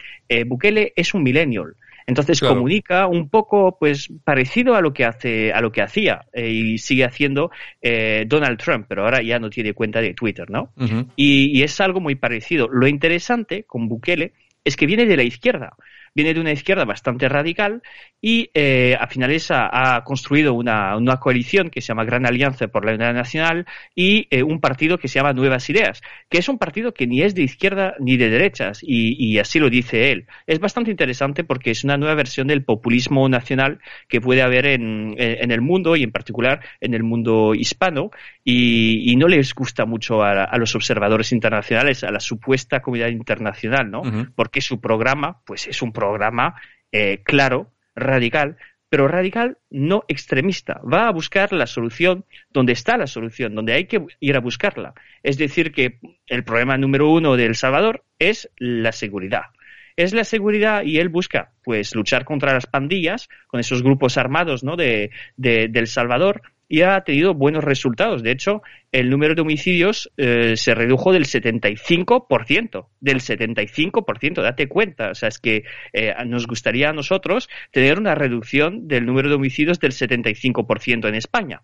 Bukele es un millennial. Entonces comunica un poco, pues, parecido a lo que hace, a lo que hacía eh, y sigue haciendo eh, Donald Trump, pero ahora ya no tiene cuenta de Twitter, ¿no? y, y, es algo muy parecido. Lo interesante con Bukele es que viene de la izquierda viene de una izquierda bastante radical y eh, a finales ha, construido una, una, coalición que se llama Gran Alianza por la Unidad Nacional y eh, un partido que se llama Nuevas Ideas, que es un partido que ni es de izquierda ni de derechas y, y así lo dice él. Es bastante interesante porque es una nueva versión del populismo nacional que puede haber en, en el mundo y en particular en el mundo hispano y, y no les gusta mucho a, a, los observadores internacionales, a la supuesta comunidad internacional, ¿no? Porque su programa, pues es un programa eh, claro, radical, pero radical no extremista. Va a buscar la solución donde está la solución, donde hay que ir a buscarla. Es decir, que el problema número uno de El Salvador es la seguridad. Es la seguridad y él busca, pues, luchar contra las pandillas, con esos grupos armados, ¿no? De, de El Salvador, y ha tenido buenos resultados. De hecho, el número de homicidios eh, se redujo del 75%, del 75%, date cuenta. O sea, es que eh, nos gustaría a nosotros tener una reducción del número de homicidios del 75% en España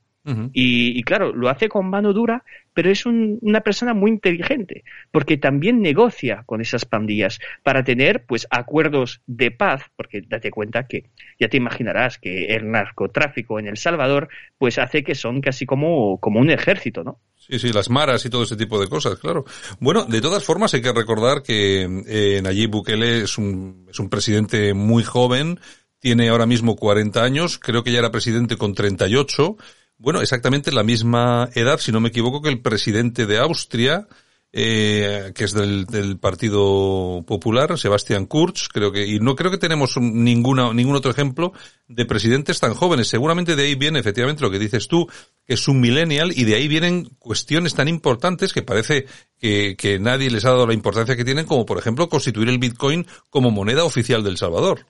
y, claro, lo hace con mano dura, pero es una persona muy inteligente, porque también negocia con esas pandillas para tener pues acuerdos de paz, porque date cuenta que ya te imaginarás que el narcotráfico en El Salvador pues hace que son casi como, como un ejército, ¿no? Sí, sí, las maras y todo ese tipo de cosas, claro. Bueno, de todas formas hay que recordar que eh, Nayib Bukele es un, es un presidente muy joven, tiene ahora mismo 40 años, creo que ya era presidente con 38, bueno, exactamente la misma edad, si no me equivoco, que el presidente de Austria, eh, que es del, Partido Popular, Sebastián Kurz, creo que, y no creo que tenemos ninguna, ningún otro ejemplo de presidentes tan jóvenes. Seguramente de ahí viene efectivamente lo que dices tú, que es un millennial, y de ahí vienen cuestiones tan importantes que parece que nadie les ha dado la importancia que tienen, como por ejemplo constituir el Bitcoin como moneda oficial del Salvador.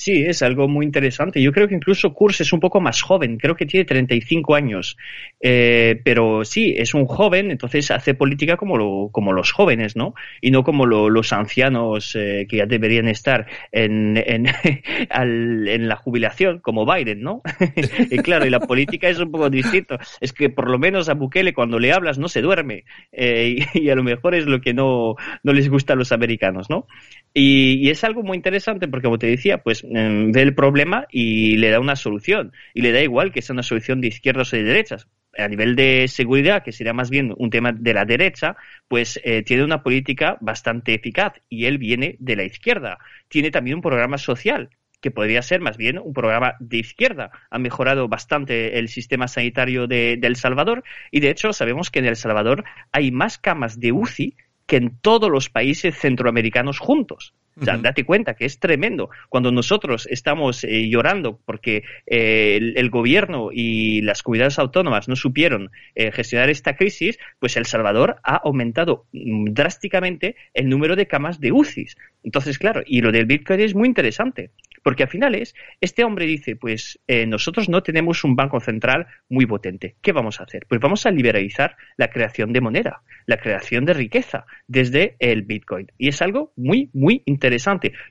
Sí, es algo muy interesante. Yo creo que incluso Kurz es un poco más joven, creo que tiene 35 años. Eh, pero sí, es un joven, entonces hace política como, lo, como los jóvenes, ¿no? Y no como los ancianos eh, que ya deberían estar en, en, [LAUGHS] en, la jubilación, como Biden, ¿no? [LAUGHS] y claro, y la política es un poco distinto. Es que por lo menos a Bukele cuando le hablas no se duerme. Eh, [LAUGHS] y, a lo mejor es lo que no, no les gusta a los americanos, ¿no? Y, y es algo muy interesante porque, como te decía, pues ve el problema y le da una solución. Y le da igual que sea una solución de izquierdas o de derechas. A nivel de seguridad, que sería más bien un tema de la derecha, pues eh, tiene una política bastante eficaz y él viene de la izquierda. Tiene también un programa social que podría ser más bien un programa de izquierda. Ha mejorado bastante el sistema sanitario de, de El Salvador y de hecho sabemos que en El Salvador hay más camas de UCI que en todos los países centroamericanos juntos. O sea, date cuenta que es tremendo. Cuando nosotros estamos eh, llorando porque eh, el, gobierno y las comunidades autónomas no supieron eh, gestionar esta crisis, pues El Salvador ha aumentado mm, drásticamente el número de camas de UCIs. Entonces, claro, y lo del Bitcoin es muy interesante. Porque al final es, este hombre dice, pues nosotros no tenemos un banco central muy potente. ¿Qué vamos a hacer? Pues vamos a liberalizar la creación de moneda, la creación de riqueza desde el Bitcoin. Y es algo muy, muy interesante.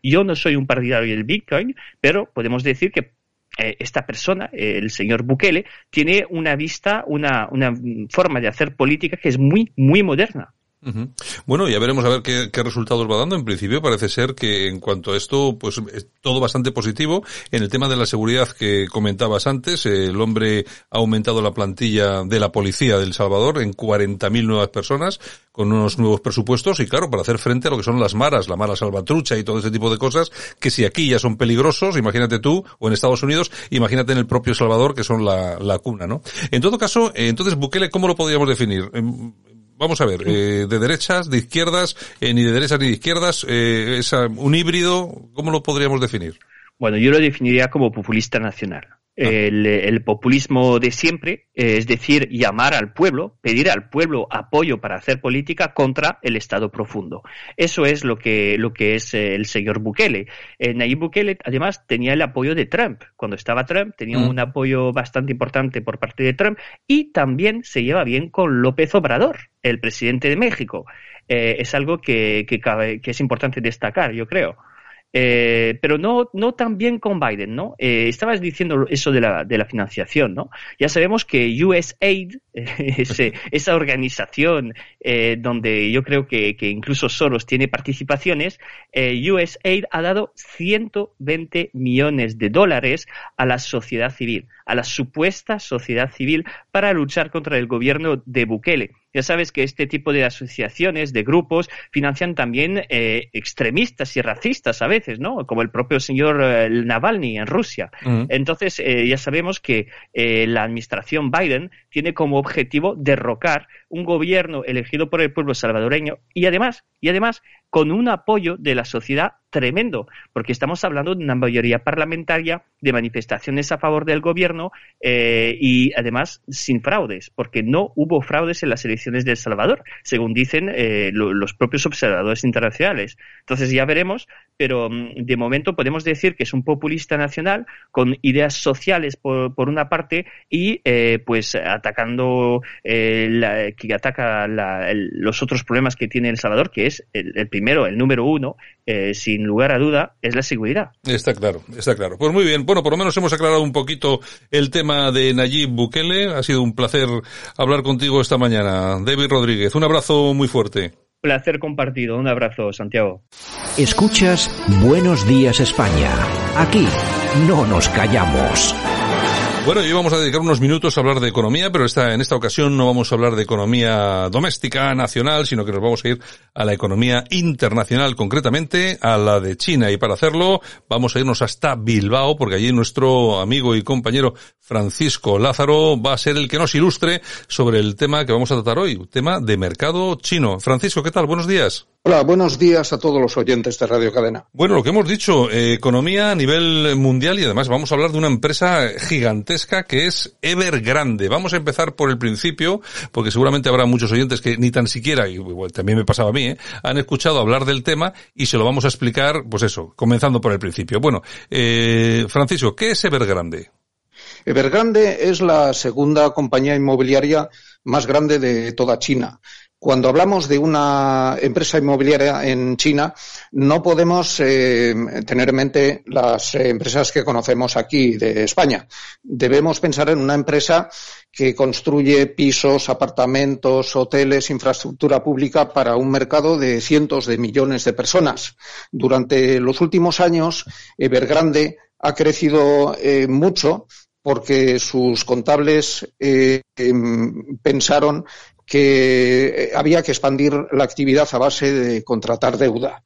Yo no soy un partidario del Bitcoin, pero podemos decir que eh, esta persona, el señor Bukele, tiene una vista, una, una forma de hacer política que es muy, muy moderna. Bueno, ya veremos a ver qué, resultados va dando. En principio parece ser que en cuanto a esto, pues es todo bastante positivo. En el tema de la seguridad que comentabas antes, el hombre ha aumentado la plantilla de la policía de El Salvador en 40.000 nuevas personas con unos nuevos presupuestos y claro, para hacer frente a lo que son las maras, la mara salvatrucha y todo ese tipo de cosas que si aquí ya son peligrosos, imagínate tú, o en Estados Unidos, imagínate en el propio Salvador que son la, la cuna, ¿no? En todo caso, eh, entonces Bukele, ¿cómo lo podríamos definir? Vamos a ver, eh, de derechas, de izquierdas, eh, ni de derechas ni de izquierdas, eh, es un híbrido, ¿cómo lo podríamos definir? Bueno, yo lo definiría como populista nacional. El, populismo de siempre, eh, es decir, llamar al pueblo, pedir al pueblo apoyo para hacer política contra el Estado profundo. Eso es lo que, lo que es eh, el señor Bukele. Eh, Nayib Bukele, además, tenía el apoyo de Trump. Cuando estaba Trump, tenía mm. un apoyo bastante importante por parte de Trump y también se lleva bien con López Obrador, el presidente de México. es algo que, que es importante destacar, yo creo. Eh, pero no, no tan bien con Biden, ¿no? Eh, estabas diciendo eso de la, de la financiación, ¿no? Ya sabemos que USAID, [LAUGHS] [LAUGHS] esa organización eh, donde yo creo que, que, incluso Soros tiene participaciones, USAID ha dado 120 millones de dólares a la sociedad civil, a la supuesta sociedad civil para luchar contra el gobierno de Bukele. Ya sabes que este tipo de asociaciones, de grupos, financian también eh, extremistas y racistas a veces, ¿no? Como el propio señor eh, Navalny en Rusia. Entonces, eh, ya sabemos que la administración Biden tiene como objetivo derrocar un gobierno elegido por el pueblo salvadoreño y además, y además con un apoyo de la sociedad tremendo, porque estamos hablando de una mayoría parlamentaria, de manifestaciones a favor del gobierno eh, y además sin fraudes, porque no hubo fraudes en las elecciones de El Salvador, según dicen eh, los propios observadores internacionales. Entonces ya veremos, pero mm, de momento podemos decir que es un populista nacional con ideas sociales por, una parte y eh, pues atacando la, que ataca los otros problemas que tiene El Salvador, que es el, el primero, el número uno, eh, sin lugar a duda, es la seguridad. Está claro, está claro. Pues muy bien. Bueno, por lo menos hemos aclarado un poquito el tema de Nayib Bukele. Ha sido un placer hablar contigo esta mañana. David Rodríguez, un abrazo muy fuerte. Placer compartido. Un abrazo, Santiago. Escuchas Buenos Días España. Aquí no nos callamos. Bueno, hoy vamos a dedicar unos minutos a hablar de economía, pero esta, en esta ocasión no vamos a hablar de economía doméstica, nacional, sino que nos vamos a ir a la economía internacional, concretamente a la de China. Y para hacerlo vamos a irnos hasta Bilbao, porque allí nuestro amigo y compañero Francisco Lázaro va a ser el que nos ilustre sobre el tema que vamos a tratar hoy, tema de mercado chino. Francisco, ¿qué tal? Buenos días. Hola, buenos días a todos los oyentes de Radio Cadena. Bueno, lo que hemos dicho, eh, economía a nivel mundial y además vamos a hablar de una empresa gigantesca que es Evergrande. Vamos a empezar por el principio, porque seguramente habrá muchos oyentes que ni tan siquiera, y también me pasaba a mí, eh, han escuchado hablar del tema y se lo vamos a explicar, pues eso, comenzando por el principio. Bueno, eh, Francisco, ¿qué es Evergrande? Evergrande es la segunda compañía inmobiliaria más grande de toda China. Cuando hablamos de una empresa inmobiliaria en China, no podemos eh, tener en mente las empresas que conocemos aquí de España. Debemos pensar en una empresa que construye pisos, apartamentos, hoteles, infraestructura pública para un mercado de cientos de millones de personas. Durante los últimos años, Evergrande ha crecido eh, mucho porque sus contables eh, em, pensaron que eh, había que expandir la actividad a base de contratar deuda.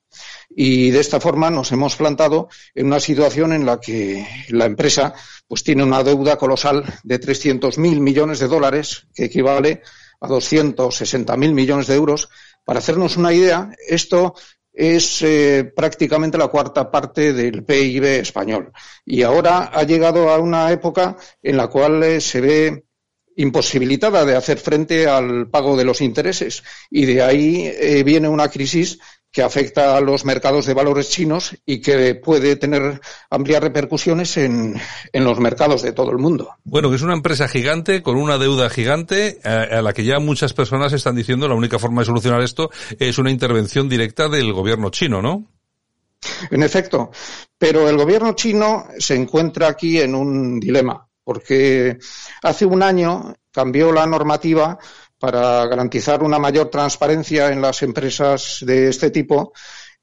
Y de esta forma nos hemos plantado en una situación en la que la empresa pues tiene una deuda colosal de 300.000 millones de dólares, que equivale a 260.000 millones de euros. Para hacernos una idea, esto es eh, prácticamente la cuarta parte del PIB español. Y ahora ha llegado a una época en la cual eh, se ve imposibilitada de hacer frente al pago de los intereses. Y de ahí eh, viene una crisis que afecta a los mercados de valores chinos y que puede tener amplias repercusiones en, los mercados de todo el mundo. Bueno, que es una empresa gigante con una deuda gigante a, la que ya muchas personas están diciendo la única forma de solucionar esto es una intervención directa del gobierno chino, ¿no? En efecto, pero el gobierno chino se encuentra aquí en un dilema, porque hace un año cambió la normativa para garantizar una mayor transparencia en las empresas de este tipo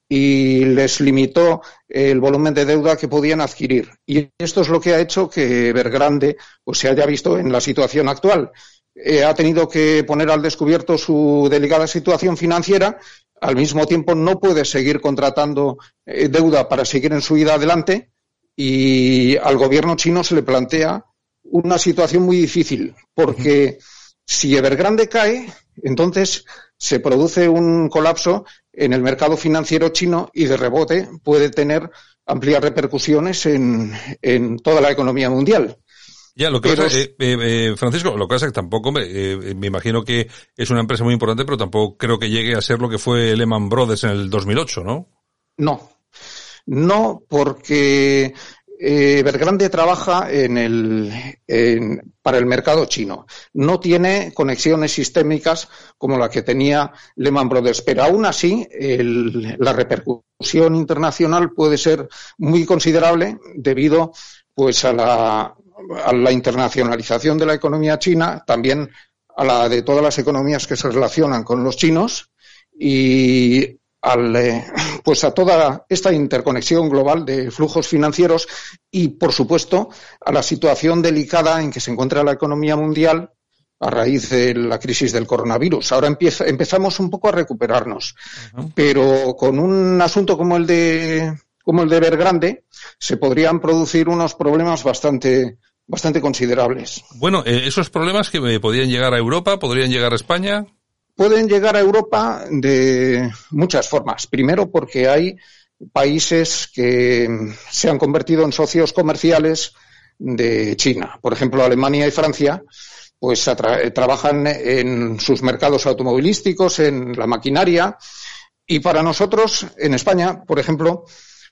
y les limitó el volumen de deuda que podían adquirir. Y esto es lo que ha hecho que Evergrande pues, se haya visto en la situación actual. Eh, ha tenido que poner al descubierto su delicada situación financiera. Al mismo tiempo, no puede seguir contratando eh, deuda para seguir en su vida adelante. Y al gobierno chino se le plantea una situación muy difícil, porque si Evergrande cae, entonces se produce un colapso en el mercado financiero chino y de rebote puede tener amplias repercusiones en, toda la economía mundial. Ya, lo que pasa, eh, eh, eh, Francisco, lo que pasa es que tampoco me, me imagino que es una empresa muy importante, pero tampoco creo que llegue a ser lo que fue Lehman Brothers en el 2008, ¿no? No, no, porque eh, Evergrande trabaja en el, para el mercado chino. No tiene conexiones sistémicas como la que tenía Lehman Brothers, pero aún así la repercusión internacional puede ser muy considerable debido pues a la, a la internacionalización de la economía china, también a la de todas las economías que se relacionan con los chinos y al, eh, pues a toda esta interconexión global de flujos financieros y, por supuesto, a la situación delicada en que se encuentra la economía mundial a raíz de la crisis del coronavirus. Ahora empieza, empezamos un poco a recuperarnos, pero con un asunto como el de como el de Evergrande se podrían producir unos problemas bastante bastante considerables. Bueno, eh, esos problemas que eh, podrían llegar a Europa, podrían llegar a España pueden llegar a Europa de muchas formas. Primero, porque hay países que se han convertido en socios comerciales de China. Por ejemplo, Alemania y Francia pues trabajan en sus mercados automovilísticos, en la maquinaria. Y para nosotros, en España, por ejemplo,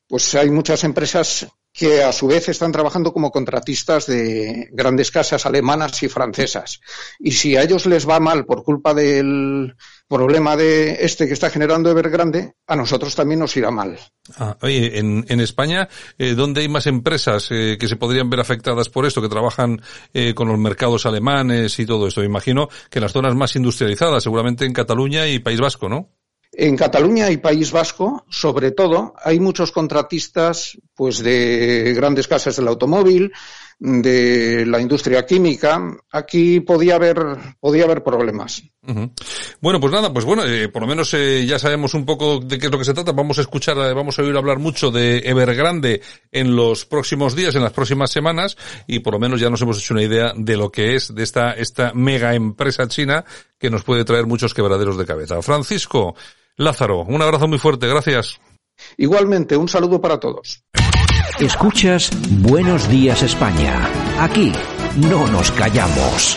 pues hay muchas empresas que a su vez están trabajando como contratistas de grandes casas alemanas y francesas. Y si a ellos les va mal por culpa del problema de este que está generando Evergrande, a nosotros también nos irá mal. Ah, oye, en, en España, eh, ¿dónde hay más empresas eh, que se podrían ver afectadas por esto, que trabajan eh, con los mercados alemanes y todo esto? Me imagino que en las zonas más industrializadas, seguramente en Cataluña y País Vasco, ¿no? En Cataluña y País Vasco, sobre todo, hay muchos contratistas pues de grandes casas del automóvil, de la industria química. Aquí podía haber podía haber problemas. Bueno, pues nada, pues bueno, eh, por lo menos eh, ya sabemos un poco de qué es lo que se trata. Vamos a escuchar, eh, vamos a oír hablar mucho de Evergrande en los próximos días, en las próximas semanas, y por lo menos ya nos hemos hecho una idea de lo que es de esta esta mega empresa china que nos puede traer muchos quebraderos de cabeza. Francisco, Lázaro, un abrazo muy fuerte, gracias. Igualmente, un saludo para todos. Escuchas Buenos Días España. Aquí no nos callamos.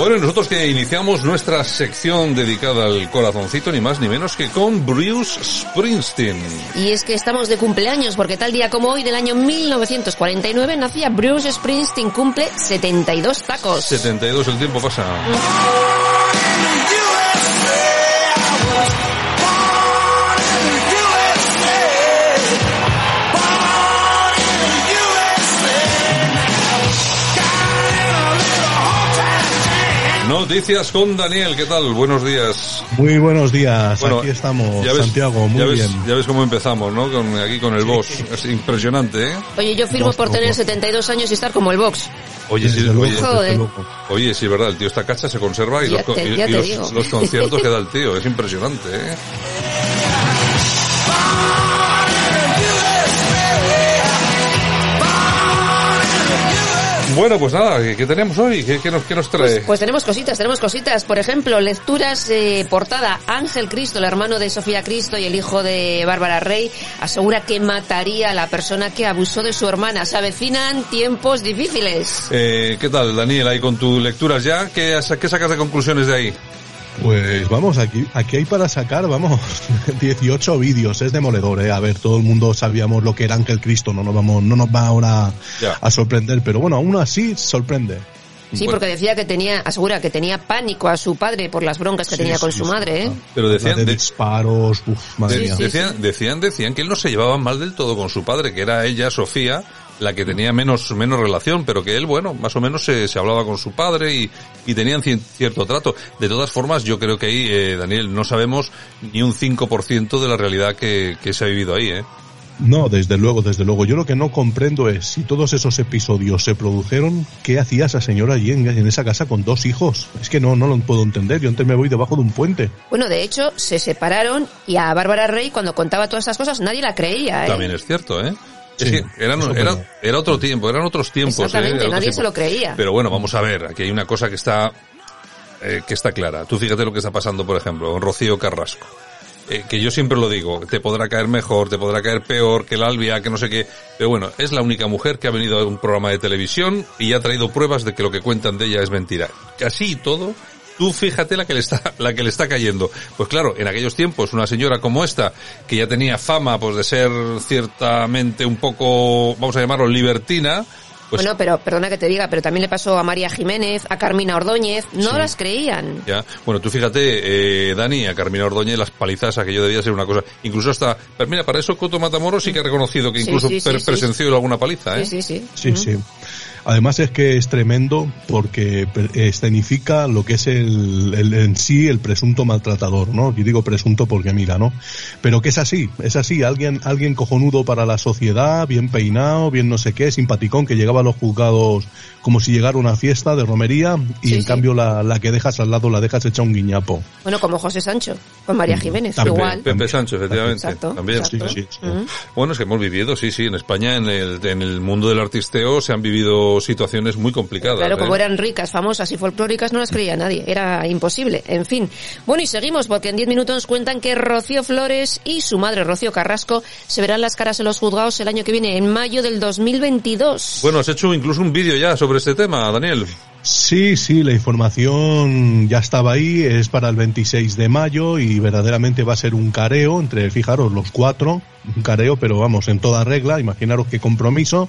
Bueno, nosotros que iniciamos nuestra sección dedicada al corazoncito, ni más ni menos que con Bruce Springsteen. Y es que estamos de cumpleaños, porque tal día como hoy del año 1949 nacía Bruce Springsteen, cumple 72 tacos. 72, el tiempo pasa. Noticias con Daniel, ¿qué tal? Buenos días. Muy buenos días, Bueno, aquí estamos, ya ves- Santiago, muy ya ves, bien. Ya ves cómo empezamos, ¿no? Con, aquí con el boss. Es impresionante, ¿eh? Oye, yo firmo por tener 72 años y estar como el box. Oye, sí, oye, luego. oye, sí, es verdad, el tío está cacha, se conserva y, Ya los, te- y- y los conciertos que da el tío, es impresionante, ¿eh? Bueno, pues nada, ¿qué, tenemos hoy? ¿Qué, qué nos, qué nos trae? Pues tenemos cositas, tenemos cositas. Por ejemplo, lecturas eh, portada. Ángel Cristo, el hermano de Sofía Cristo y el hijo de Bárbara Rey, asegura que mataría a la persona que abusó de su hermana. Se avecinan tiempos difíciles. Eh, ¿Qué tal, Daniel, ahí con tus lecturas ya? ¿Qué, qué sacas de conclusiones de ahí? Pues vamos, aquí, aquí hay para sacar, vamos, [LAUGHS] 18 vídeos, es demoledor, eh. A ver, todo el mundo sabíamos lo que era Ángel Cristo, no nos vamos, no nos va ahora a sorprender, pero bueno, aún así sorprende. Sí, Bueno. porque decía que tenía, asegura que tenía pánico a su padre por las broncas que Sí, tenía con sí, su sí, madre, ¿eh? Pero La decían, de de- disparos, uf, madre de- mía. decían, decían, decían que él no se llevaba mal del todo con su padre, que era ella, Sofía, la que tenía menos, menos relación, pero que él, bueno, más o menos se, se hablaba con su padre y, y tenían cien- cierto trato. De todas formas, yo creo que ahí, eh, Daniel, no sabemos ni un 5% de la realidad que, que se ha vivido ahí, ¿eh? No, desde luego, desde luego. Yo lo que no comprendo es si todos esos episodios se produjeron, ¿qué hacía esa señora allí en, en esa casa con dos hijos? Es que no, no lo puedo entender. Yo antes me voy debajo de un puente. Bueno, de hecho, se separaron y a Bárbara Rey, cuando contaba todas estas cosas, nadie la creía, ¿eh? También es cierto, ¿eh? Es Sí, que eran, era, era otro tiempo, eran otros tiempos. ¿eh? Exactamente, Era otro nadie tiempo. se lo creía. Pero bueno, vamos a ver, aquí hay una cosa que está, eh, que está clara. Tú fíjate lo que está pasando, por ejemplo, con Rocío Carrasco. Eh, que yo siempre lo digo, te podrá caer mejor, te podrá caer peor que la Albia, que no sé qué. Pero bueno, es la única mujer que ha venido a un programa de televisión y ha traído pruebas de que lo que cuentan de ella es mentira. Así y todo, tú fíjate la que le está, la que le está cayendo. Pues claro, en aquellos tiempos, una señora como esta, que ya tenía fama, pues de ser ciertamente un poco, vamos a llamarlo, libertina, pues bueno, pero perdona que te diga, pero también le pasó a María Jiménez, a Carmina Ordóñez, no las creían. Ya, bueno, tú fíjate, eh, Dani, a Carmina Ordóñez, las palizas, aquello debía ser una cosa, incluso hasta, pero mira, para eso Coto Matamoros sí que ha reconocido que incluso sí, sí, per- sí. presenció alguna paliza, ¿eh? Sí, sí, sí. Sí, sí. Además es que es tremendo porque per- escenifica lo que es el, el- en sí el presunto maltratador, ¿no? Y digo presunto porque mira, ¿no? Pero que es así, es así, alguien, alguien cojonudo para la sociedad, bien peinado, bien no sé qué, simpaticón, que llegaba a los juzgados como si llegara una fiesta de romería y Sí, en sí. cambio la, la que dejas al lado la dejas hecha un guiñapo. Bueno, como José Sancho, con María Jiménez, También. igual. Pepe Sancho, efectivamente. Exacto, también. exacto. Sí, sí, sí. Ujú. Bueno, es que hemos vivido, sí, sí, en España, en el, en el mundo del artisteo, se han vivido situaciones muy complicadas. Claro, ¿eh? como eran ricas, famosas y folclóricas, no las creía nadie. Era imposible. En fin. Bueno, y seguimos porque en 10 minutos nos cuentan que Rocío Flores y su madre Rocío Carrasco se verán las caras en los juzgados el año que viene, en mayo del 2022. Bueno, has hecho incluso un vídeo ya sobre este tema, Daniel. Sí, sí, la información ya estaba ahí, es para el 26 de mayo y verdaderamente va a ser un careo entre, fijaros, los cuatro, un careo, pero vamos, en toda regla, imaginaros qué compromiso.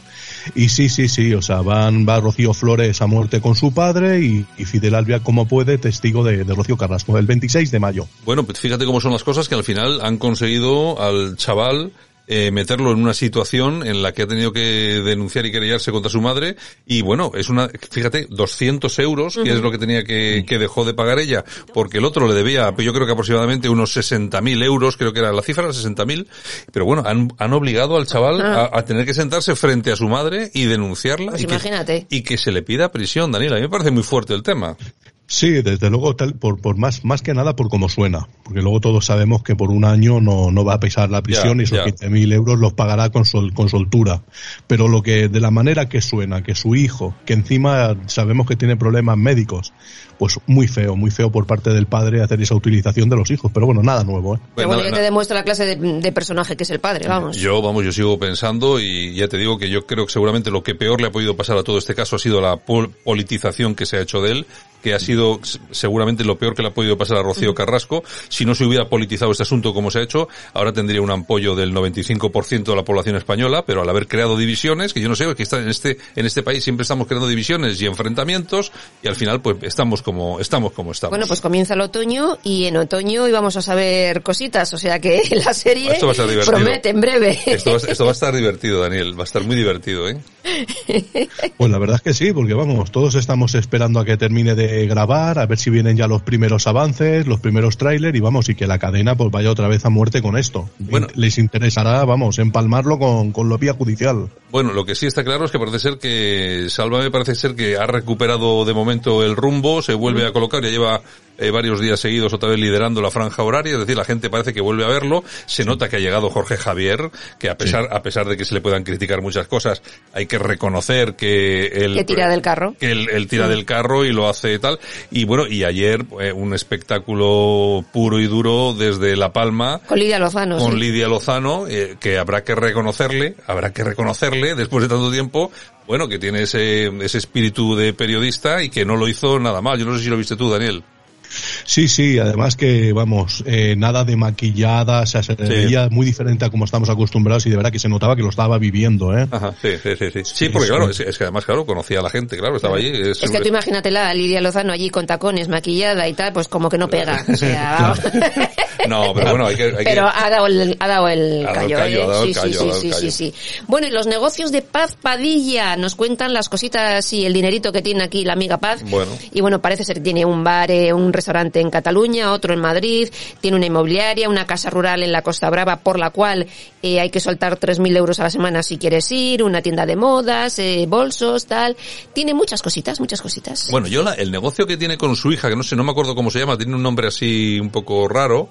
Y sí, sí, sí, o sea, van, va Rocío Flores a muerte con su padre y, y Fidel Albia como puede, testigo de, de Rocío Carrasco, el 26 de mayo. Bueno, pues fíjate cómo son las cosas que al final han conseguido al chaval eh, meterlo en una situación en la que ha tenido que denunciar y querellarse contra su madre y bueno, es una, fíjate, 200 euros, que es lo que tenía que, que dejó de pagar ella, porque el otro le debía, yo creo que aproximadamente unos 60.000 euros, creo que era la cifra, 60.000, pero bueno, han, han obligado al chaval a, a tener que sentarse frente a su madre y denunciarla Pues y, imagínate. Que, y que se le pida prisión, Daniela. A mí me parece muy fuerte el tema. Sí, desde luego, tal, por, por más, más que nada por cómo suena, porque luego todos sabemos que por un año no, no va a pesar la prisión y esos ya. 15.000 euros los pagará con, sol, con soltura. Pero lo que, de la manera que suena, que su hijo, que encima sabemos que tiene problemas médicos, pues muy feo, muy feo por parte del padre hacer esa utilización de los hijos. Pero bueno, nada nuevo, ¿eh? Pero bueno, ya te demuestra la clase de, de personaje que es el padre, vamos. Yo, vamos, yo sigo pensando y ya te digo que yo creo que seguramente lo que peor le ha podido pasar a todo este caso ha sido la pol- politización que se ha hecho de él, que ha sido seguramente lo peor que le ha podido pasar a Rocío Carrasco. Si no se hubiera politizado este asunto como se ha hecho, ahora tendría un apoyo del 95% de la población española, pero al haber creado divisiones, que yo no sé, que está en este, en este país siempre estamos creando divisiones y enfrentamientos y al final pues estamos como, estamos como estamos. Bueno, pues comienza el otoño y en otoño íbamos a saber cositas, o sea que [LAUGHS] la serie Esto va a ser divertido. promete en breve. Esto va, esto va a estar divertido, Daniel. Va a estar muy divertido, ¿eh? [LAUGHS] Pues la verdad es que sí, porque vamos, todos estamos esperando a que termine de, grabar, a ver si vienen ya los primeros avances, los primeros trailers y vamos, y que la cadena pues vaya otra vez a muerte con esto. Bueno. Les interesará, vamos, empalmarlo con, con la vía judicial. Bueno, lo que sí está claro es que parece ser que Sálvame parece ser que ha recuperado de momento el rumbo, se vuelve a colocar, ya lleva eh, varios días seguidos otra vez liderando la franja horaria, es decir, la gente parece que vuelve a verlo, se nota que ha llegado Jorge Javier, que a pesar, a pesar de que se le puedan criticar muchas cosas, hay que reconocer que él, Que tira del carro. que él, él tira del carro y lo hace tal, y bueno, y ayer eh, un espectáculo puro y duro desde La Palma, Con Lidia Lozano. con sí. Lidia Lozano, eh, que habrá que reconocerle, habrá que reconocerle después de tanto tiempo, bueno, que tiene ese, ese espíritu de periodista y que no lo hizo nada mal. Yo no sé si lo viste tú, Daniel. Sí, sí, además que, vamos, eh, nada de maquillada, o sea, se veía muy diferente a como estamos acostumbrados y de verdad que se notaba que lo estaba viviendo, ¿eh? Ajá, sí, sí, sí. Sí, sí porque claro, es, es que además, claro, conocía a la gente, claro, estaba allí. Es, Es que tú imagínatela a Lidia Lozano allí con tacones, maquillada y tal, pues como que no pega. O sea, [LAUGHS] vamos. [LAUGHS] No, pero bueno, hay que... Hay que- Pero ha dado el, ha dado el callo, callo, ¿eh? ha dado el sí, callo, sí, sí, sí, sí. Bueno, y los negocios de Paz Padilla nos cuentan las cositas y el dinerito que tiene aquí la amiga Paz. Bueno. Y bueno, parece ser que tiene un bar, eh, un restaurante en Cataluña, otro en Madrid, tiene una inmobiliaria, una casa rural en la Costa Brava por la cual eh, hay que soltar 3.000 euros a la semana si quieres ir, una tienda de modas, eh, bolsos, tal. Tiene muchas cositas, muchas cositas. Bueno, yo la- el negocio que tiene con su hija, que no sé, no me acuerdo cómo se llama, tiene un nombre así un poco raro.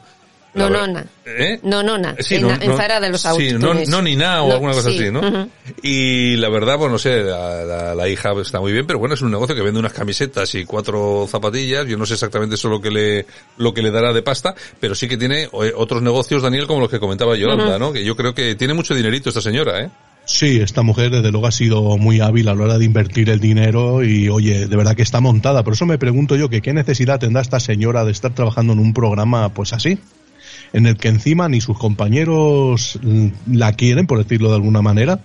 La No, ver- nona. ¿Eh? No, nona. Sí, en, no, en no- Zara de los autos. Sí, no, no ni nada o No, alguna cosa sí, así, ¿no? Y la verdad, pues no sé, la, la- la hija está muy bien, pero bueno, es un negocio que vende unas camisetas y cuatro zapatillas. Yo no sé exactamente eso lo que le, lo que le dará de pasta, pero sí que tiene eh, otros negocios, Daniel, como los que comentaba Yolanda. ¿no? Que yo creo que tiene mucho dinerito esta señora, ¿eh? Sí, esta mujer desde luego ha sido muy hábil a la hora de invertir el dinero y oye, de verdad que está montada. Por eso me pregunto yo que qué necesidad tendrá esta señora de estar trabajando en un programa pues así, en el que encima ni sus compañeros mm, la quieren, por decirlo de alguna manera,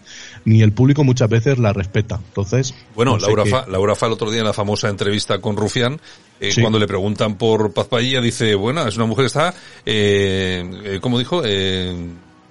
ni el público muchas veces la respeta. Entonces, Bueno, no sé Laura, qué- Fa, Laura Fa el otro día en la famosa entrevista con Rufián, eh, Sí. cuando le preguntan por Paz Padilla, dice, bueno, es una mujer que está, eh, eh, ¿cómo dijo? Eh,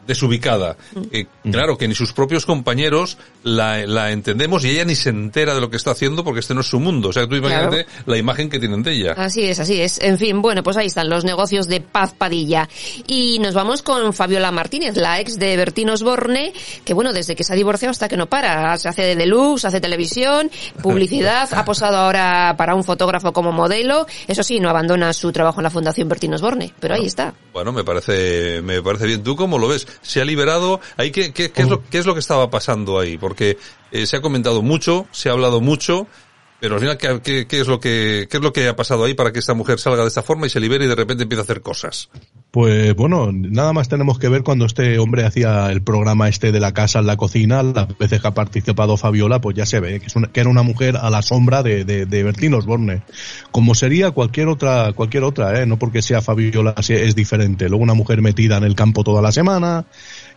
desubicada. Eh, claro que ni sus propios compañeros la, la entendemos y ella ni se entera de lo que está haciendo porque este no es su mundo. O sea, tú imagínate la imagen que tienen de ella. Así es, así es. En fin, bueno, pues ahí están los negocios de Paz Padilla. Y nos vamos con Fabiola Martínez, la ex de Bertín Osborne, que bueno, desde que se ha divorciado hasta que no para. Se hace de deluxe, hace televisión, [LAUGHS] publicidad, ha posado ahora para un fotógrafo como modelo. Eso sí, no abandona su trabajo en la Fundación Bertín Osborne, pero ahí está. Bueno, me parece, me parece bien. ¿Tú cómo lo ves? ¿Se ha liberado? ¿Ahí qué, qué, qué es, lo, qué es lo que estaba pasando ahí? Porque eh, se ha comentado mucho, se ha hablado mucho, pero al final, ¿qué, qué, es lo que, ¿qué es lo que ha pasado ahí para que esta mujer salga de esta forma y se libere y de repente empiece a hacer cosas? Pues bueno, nada más tenemos que ver cuando este hombre hacía el programa este de la casa en la cocina, las veces que ha participado Fabiola, pues ya se ve que, es una- que era una mujer a la sombra de, de, de Bertín Osborne. Como sería cualquier otra, cualquier otra, ¿eh? no porque sea Fabiola es diferente. Luego una mujer metida en el campo toda la semana,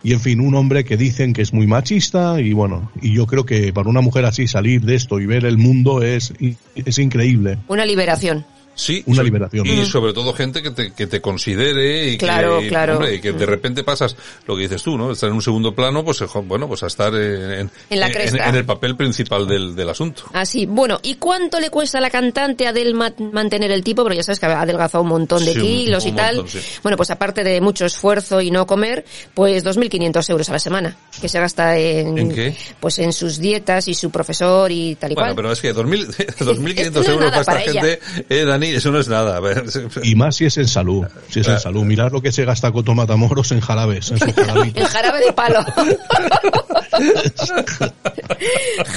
y en fin, un hombre que dicen que es muy machista, y bueno, y yo creo que para una mujer así salir de esto y ver el mundo es, es increíble. Una liberación. Sí. Una liberación. Y Mm. sobre todo gente que te, que te considere y Claro, que, claro. hombre, y que de repente pasas lo que dices tú, ¿no? Estar en un segundo plano, pues, jo, bueno, pues a estar en, En la cresta. en el papel principal del, del asunto. Así, bueno, ¿y cuánto le cuesta a la cantante Adele ma- mantener el tipo? Porque ya sabes que ha adelgazado un montón de Sí, un- kilos y tal. montón, sí. Bueno, pues aparte de mucho esfuerzo y no comer, pues 2.500 euros a la semana, que se gasta en, ¿En qué? pues en sus dietas y su profesor y tal y Bueno, cual. pero es que 2.000 2.500 [LAUGHS] Esto no es euros nada para esta para gente, eh, Dani, eso no es nada. A ver, Y más si es en salud, si es en salud. Mirad lo que se gasta Coto Matamoros en jarabes, [LAUGHS] en jarabe de palo. [LAUGHS]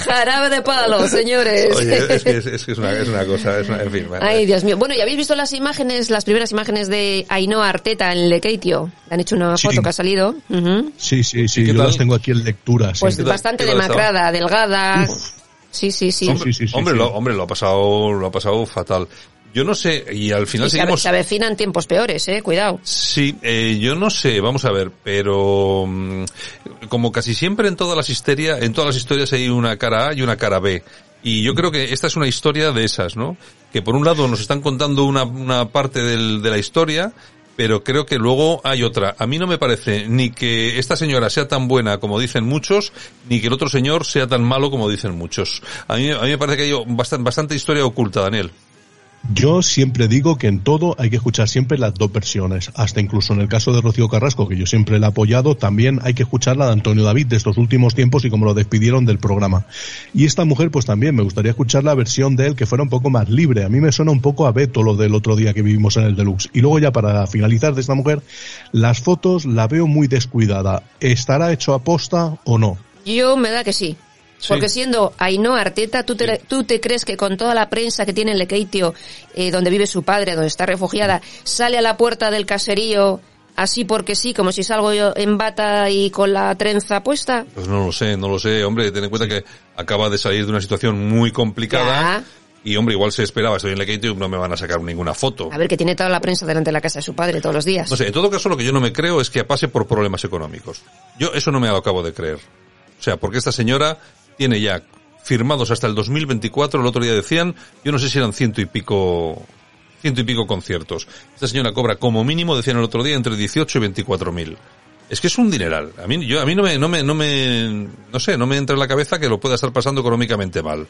jarabe de palo, señores. Oye, es que es, es que es una, es una cosa, es una- en fin. bueno. Ay, Dios mío. Bueno, ¿y habéis visto las imágenes, las primeras imágenes de Ainhoa Arteta en Lekeitio? Le han hecho una Sí. foto que ha salido. Ujú. Sí, sí, sí, ¿Y qué yo tal? las tengo aquí en lectura. sí. Pues bastante tal estaba? demacrada, delgada. Sí, sí, sí. hombre, hombre, Lo, hombre, lo ha pasado, lo ha pasado fatal. Yo no sé, y al final Y seguimos... se avecinan tiempos peores, eh, cuidado. Sí, eh, yo no sé, vamos a ver, pero mm, como casi siempre en todas las histerias, en todas las historias hay una cara A y una cara B. Y yo creo que esta es una historia de esas, ¿no? Que por un lado nos están contando una, una parte del- de la historia, pero creo que luego hay otra. A mí no me parece ni que esta señora sea tan buena como dicen muchos, ni que el otro señor sea tan malo como dicen muchos. A mí, a mí me parece que hay bastante, bastante historia oculta, Daniel. Yo siempre digo que en todo hay que escuchar siempre las dos versiones. Hasta incluso en el caso de Rocío Carrasco, que yo siempre la he apoyado, también hay que escuchar la de Antonio David de estos últimos tiempos y como lo despidieron del programa. Y esta mujer, pues también me gustaría escuchar la versión de él que fuera un poco más libre. A mí me suena un poco a Beto lo del otro día que vivimos en el Deluxe. Y luego ya para finalizar de esta mujer, las fotos la veo muy descuidada. ¿Estará hecho a posta o no? Yo me da que sí. Porque siendo Ainhoa Arteta, ¿tú te, ¿tú te crees que con toda la prensa que tiene en Lekeitio, eh, donde vive su padre, donde está refugiada, sale a la puerta del caserío así porque sí, como si salgo yo en bata y con la trenza puesta? Pues no lo sé, no lo sé. Hombre, ten en cuenta que acaba de salir de una situación muy complicada. Y hombre, igual se esperaba, estoy en Lekeitio y no me van a sacar ninguna foto. A ver, que tiene toda la prensa delante de la casa de su padre todos los días. No sé, en todo caso lo que yo no me creo es que pase por problemas económicos. Yo eso no me lo acabo de creer. O sea, porque esta señora tiene ya firmados hasta el 2024, el otro día decían, yo no sé si eran ciento y pico, ciento y pico conciertos. Esta señora cobra como mínimo, decían el otro día, entre 18 y 24 mil. Es que es un dineral. A mí, yo, a mí no me, no me, no me, no sé, no me entra en la cabeza que lo pueda estar pasando económicamente mal.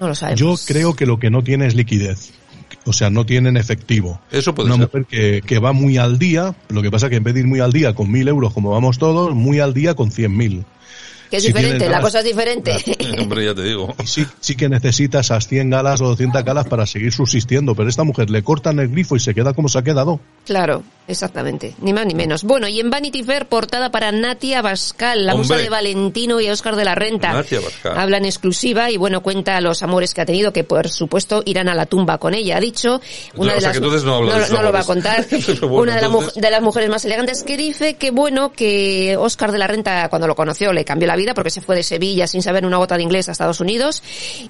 No lo sabemos. Yo creo que lo que no tiene es liquidez. O sea, no tienen efectivo. Eso puede Una ser. mujer que, que va muy al día, lo que pasa que en vez de ir muy al día con mil euros como vamos todos, muy al día con cien mil. Que es Si diferente, la cosa es diferente. [LAUGHS] Hombre, ya te digo. Sí, sí que necesita esas 100 galas o 200 galas para seguir subsistiendo, pero esta mujer le cortan el grifo y se queda como se ha quedado. Claro, exactamente. Ni más ni menos. Bueno, y en Vanity Fair, portada para Natia Bascal, la musa de Valentino y Oscar de la Renta. Natia Bascal. Habla en exclusiva y bueno, cuenta los amores que ha tenido, que por supuesto irán a la tumba con ella. Ha dicho una de sea, las... que entonces no habla de lo- sus no lo va a contar. [LAUGHS] Bueno, una de, la entonces- de las mujeres más elegantes que dice que bueno, que Oscar de la Renta cuando lo conoció le cambió la vida porque se fue de Sevilla sin saber una gota de inglés a Estados Unidos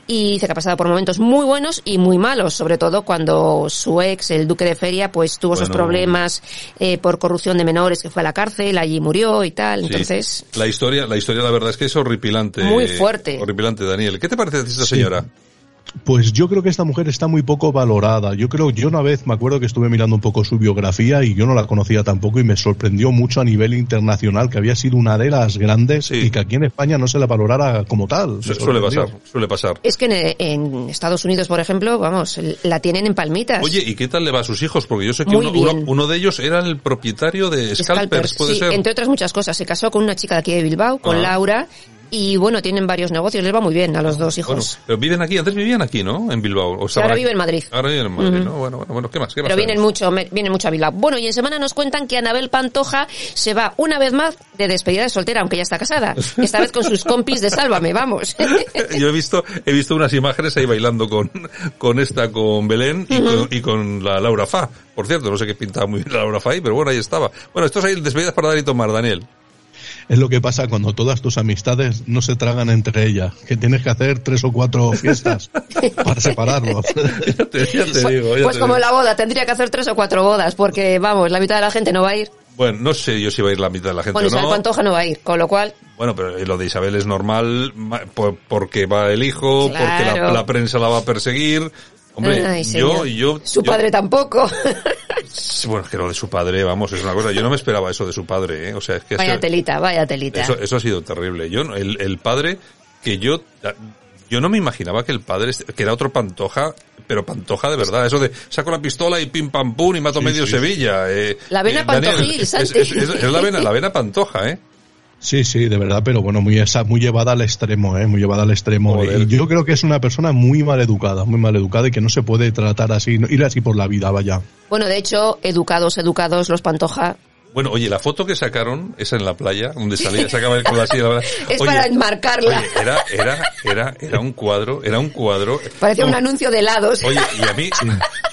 y dice que ha pasado por momentos muy buenos y muy malos, sobre todo cuando su ex, el duque de Feria, pues tuvo sus Bueno. problemas eh, por corrupción de menores que fue a la cárcel, allí murió y tal, Sí. entonces... La historia, la historia la verdad es que es horripilante. Muy fuerte. Horripilante, Daniel. ¿Qué te parece de esta Sí. señora? Pues yo creo que esta mujer está muy poco valorada. Yo creo, yo una vez me acuerdo que estuve mirando un poco su biografía y yo no la conocía tampoco y me sorprendió mucho a nivel internacional que había sido una de las grandes y que aquí en España no se la valorara como tal. Suele pasar, suele pasar. Es que en, en Estados Unidos, por ejemplo, vamos, la tienen en palmitas. Oye, ¿y qué tal le va a sus hijos? Porque yo sé que uno, bien. uno- uno de ellos era el propietario de Scalpers, Scalpers, ¿puede sí, ser? entre otras muchas cosas. Se casó con una chica de aquí de Bilbao, con Ah. Laura, y bueno, tienen varios negocios, les va muy bien a los dos Bueno, hijos. pero viven aquí, antes vivían aquí, ¿no? En Bilbao. O ahora aquí. vive en Madrid. Ahora viven en Madrid. ¿no? Bueno, bueno, bueno, ¿qué más? ¿Qué más Pero vienen mucho, vienen mucho a Bilbao. Bueno, y en semana nos cuentan que Anabel Pantoja se va una vez más de despedida de soltera, aunque ya está casada. Esta vez con sus compis de Sálvame, vamos. [LAUGHS] Yo he visto, he visto unas imágenes ahí bailando con, con esta, con Belén y, con, y con la Laura Fa. Por cierto, no sé qué pintaba muy bien la Laura Fa ahí, pero bueno, ahí estaba. Bueno, esto es ahí despedidas para dar y tomar, Daniel. Es lo que pasa cuando todas tus amistades no se tragan entre ellas, que tienes que hacer tres o cuatro [LAUGHS] fiestas para separarlos. [LAUGHS] ya te, ya te digo, ya pues te como digo. la boda, tendría que hacer tres o cuatro bodas, porque vamos, la mitad de la gente no va a ir. Bueno, no sé yo si va a ir la mitad de la gente Bueno, o Isabel no. Pantoja no va a ir, con lo cual, Bueno, pero lo de Isabel es normal ma- por- porque va el hijo, porque la, la prensa la va a perseguir. Hombre, Ay, yo, yo, su yo- padre tampoco. bueno, es que lo de su padre, vamos, es una cosa. Yo no me esperaba eso de su padre, ¿eh? O sea, es que vaya eso- telita, vaya telita. Eso, eso ha sido terrible. Yo, no- el, el padre que yo, yo no me imaginaba que el padre, que era otro Pantoja, pero Pantoja de verdad. Eso de saco la pistola y pim pam pum y mato Sí, medio sí. Sevilla. eh. La vena Eh, Daniel, pantojil, es, Santi. es- es- es la vena, la vena Pantoja, ¿eh? Sí, sí, de verdad, pero bueno, muy esa, muy llevada al extremo, eh, muy llevada al extremo. Joder. Y yo creo que es una persona muy mal educada, muy mal educada y que no se puede tratar así, no- ir así por la vida, vaya. Bueno, de hecho, educados, educados, los Pantoja. Bueno, oye, la foto que sacaron, esa en la playa, donde salía, sacaba con la silla. la- [LAUGHS] Es Oye, para enmarcarla. Oye, era, era, era, era un cuadro, era un cuadro. Parecía un anuncio de helados. Oye, y a mí,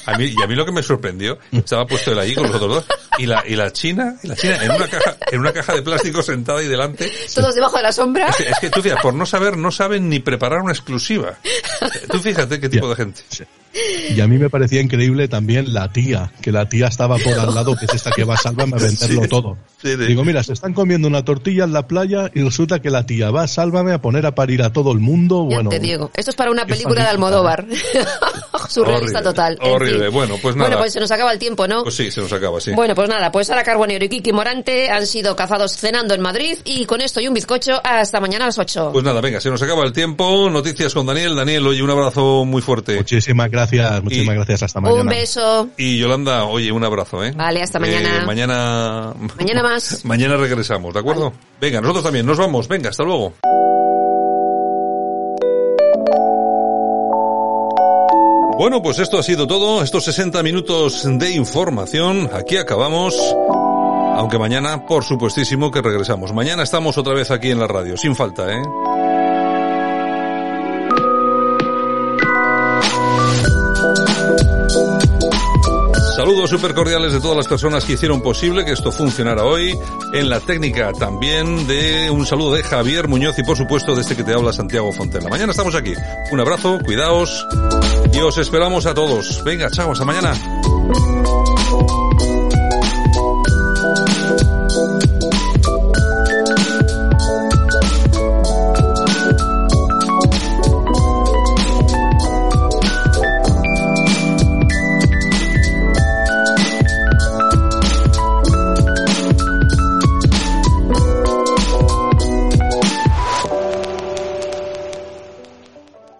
a mí, y a mí lo que me sorprendió, estaba puesto él allí con los otros dos, y la, y la china, y la china en una caja, en una caja de plástico sentada ahí delante. Todos debajo de la sombra. Es que, es que tú fíjate, por no saber, no saben ni preparar una exclusiva. Tú fíjate qué tipo de gente. Y a mí me parecía increíble también la tía, que la tía estaba por al lado, que es esta que va a Sálvame a [LAUGHS] venderlo Sí. todo. Sí, sí. Digo, mira, se están comiendo una tortilla en la playa y resulta que la tía va a Sálvame a poner a parir a todo el mundo. Ya bueno, te digo, esto es para una película de Almodóvar. [LAUGHS] Surrealista Horrible, total. en horrible. fin. Bueno, pues Bueno, nada. pues se nos acaba el tiempo, ¿no? Pues sí, se nos acaba, sí. Bueno, pues nada, pues Sara Carbonero y Kiki Morante han sido cazados cenando en Madrid y con esto y un bizcocho hasta mañana a las 8. Pues nada, venga, se nos acaba el tiempo. Noticias con Daniel. Daniel, oye, un abrazo muy fuerte. Muchísimas gracias. Gracias, muchísimas gracias. Hasta mañana. Un beso. Y Yolanda, oye, un abrazo, ¿eh? Vale, hasta mañana. Eh, mañana... Mañana más. [LAUGHS] mañana regresamos, ¿de acuerdo? Venga, nosotros también, nos vamos. Venga, hasta luego. Bueno, pues esto ha sido todo, estos 60 minutos de información, aquí acabamos, aunque mañana, por supuestísimo, que regresamos. Mañana estamos otra vez aquí en la radio, sin falta, ¿eh? Saludos súper cordiales de todas las personas que hicieron posible que esto funcionara hoy. En la técnica también de un saludo de Javier Muñoz y por supuesto de este que te habla Santiago Fontela. Mañana estamos aquí. Un abrazo, cuidaos y os esperamos a todos. Venga, chao, hasta mañana.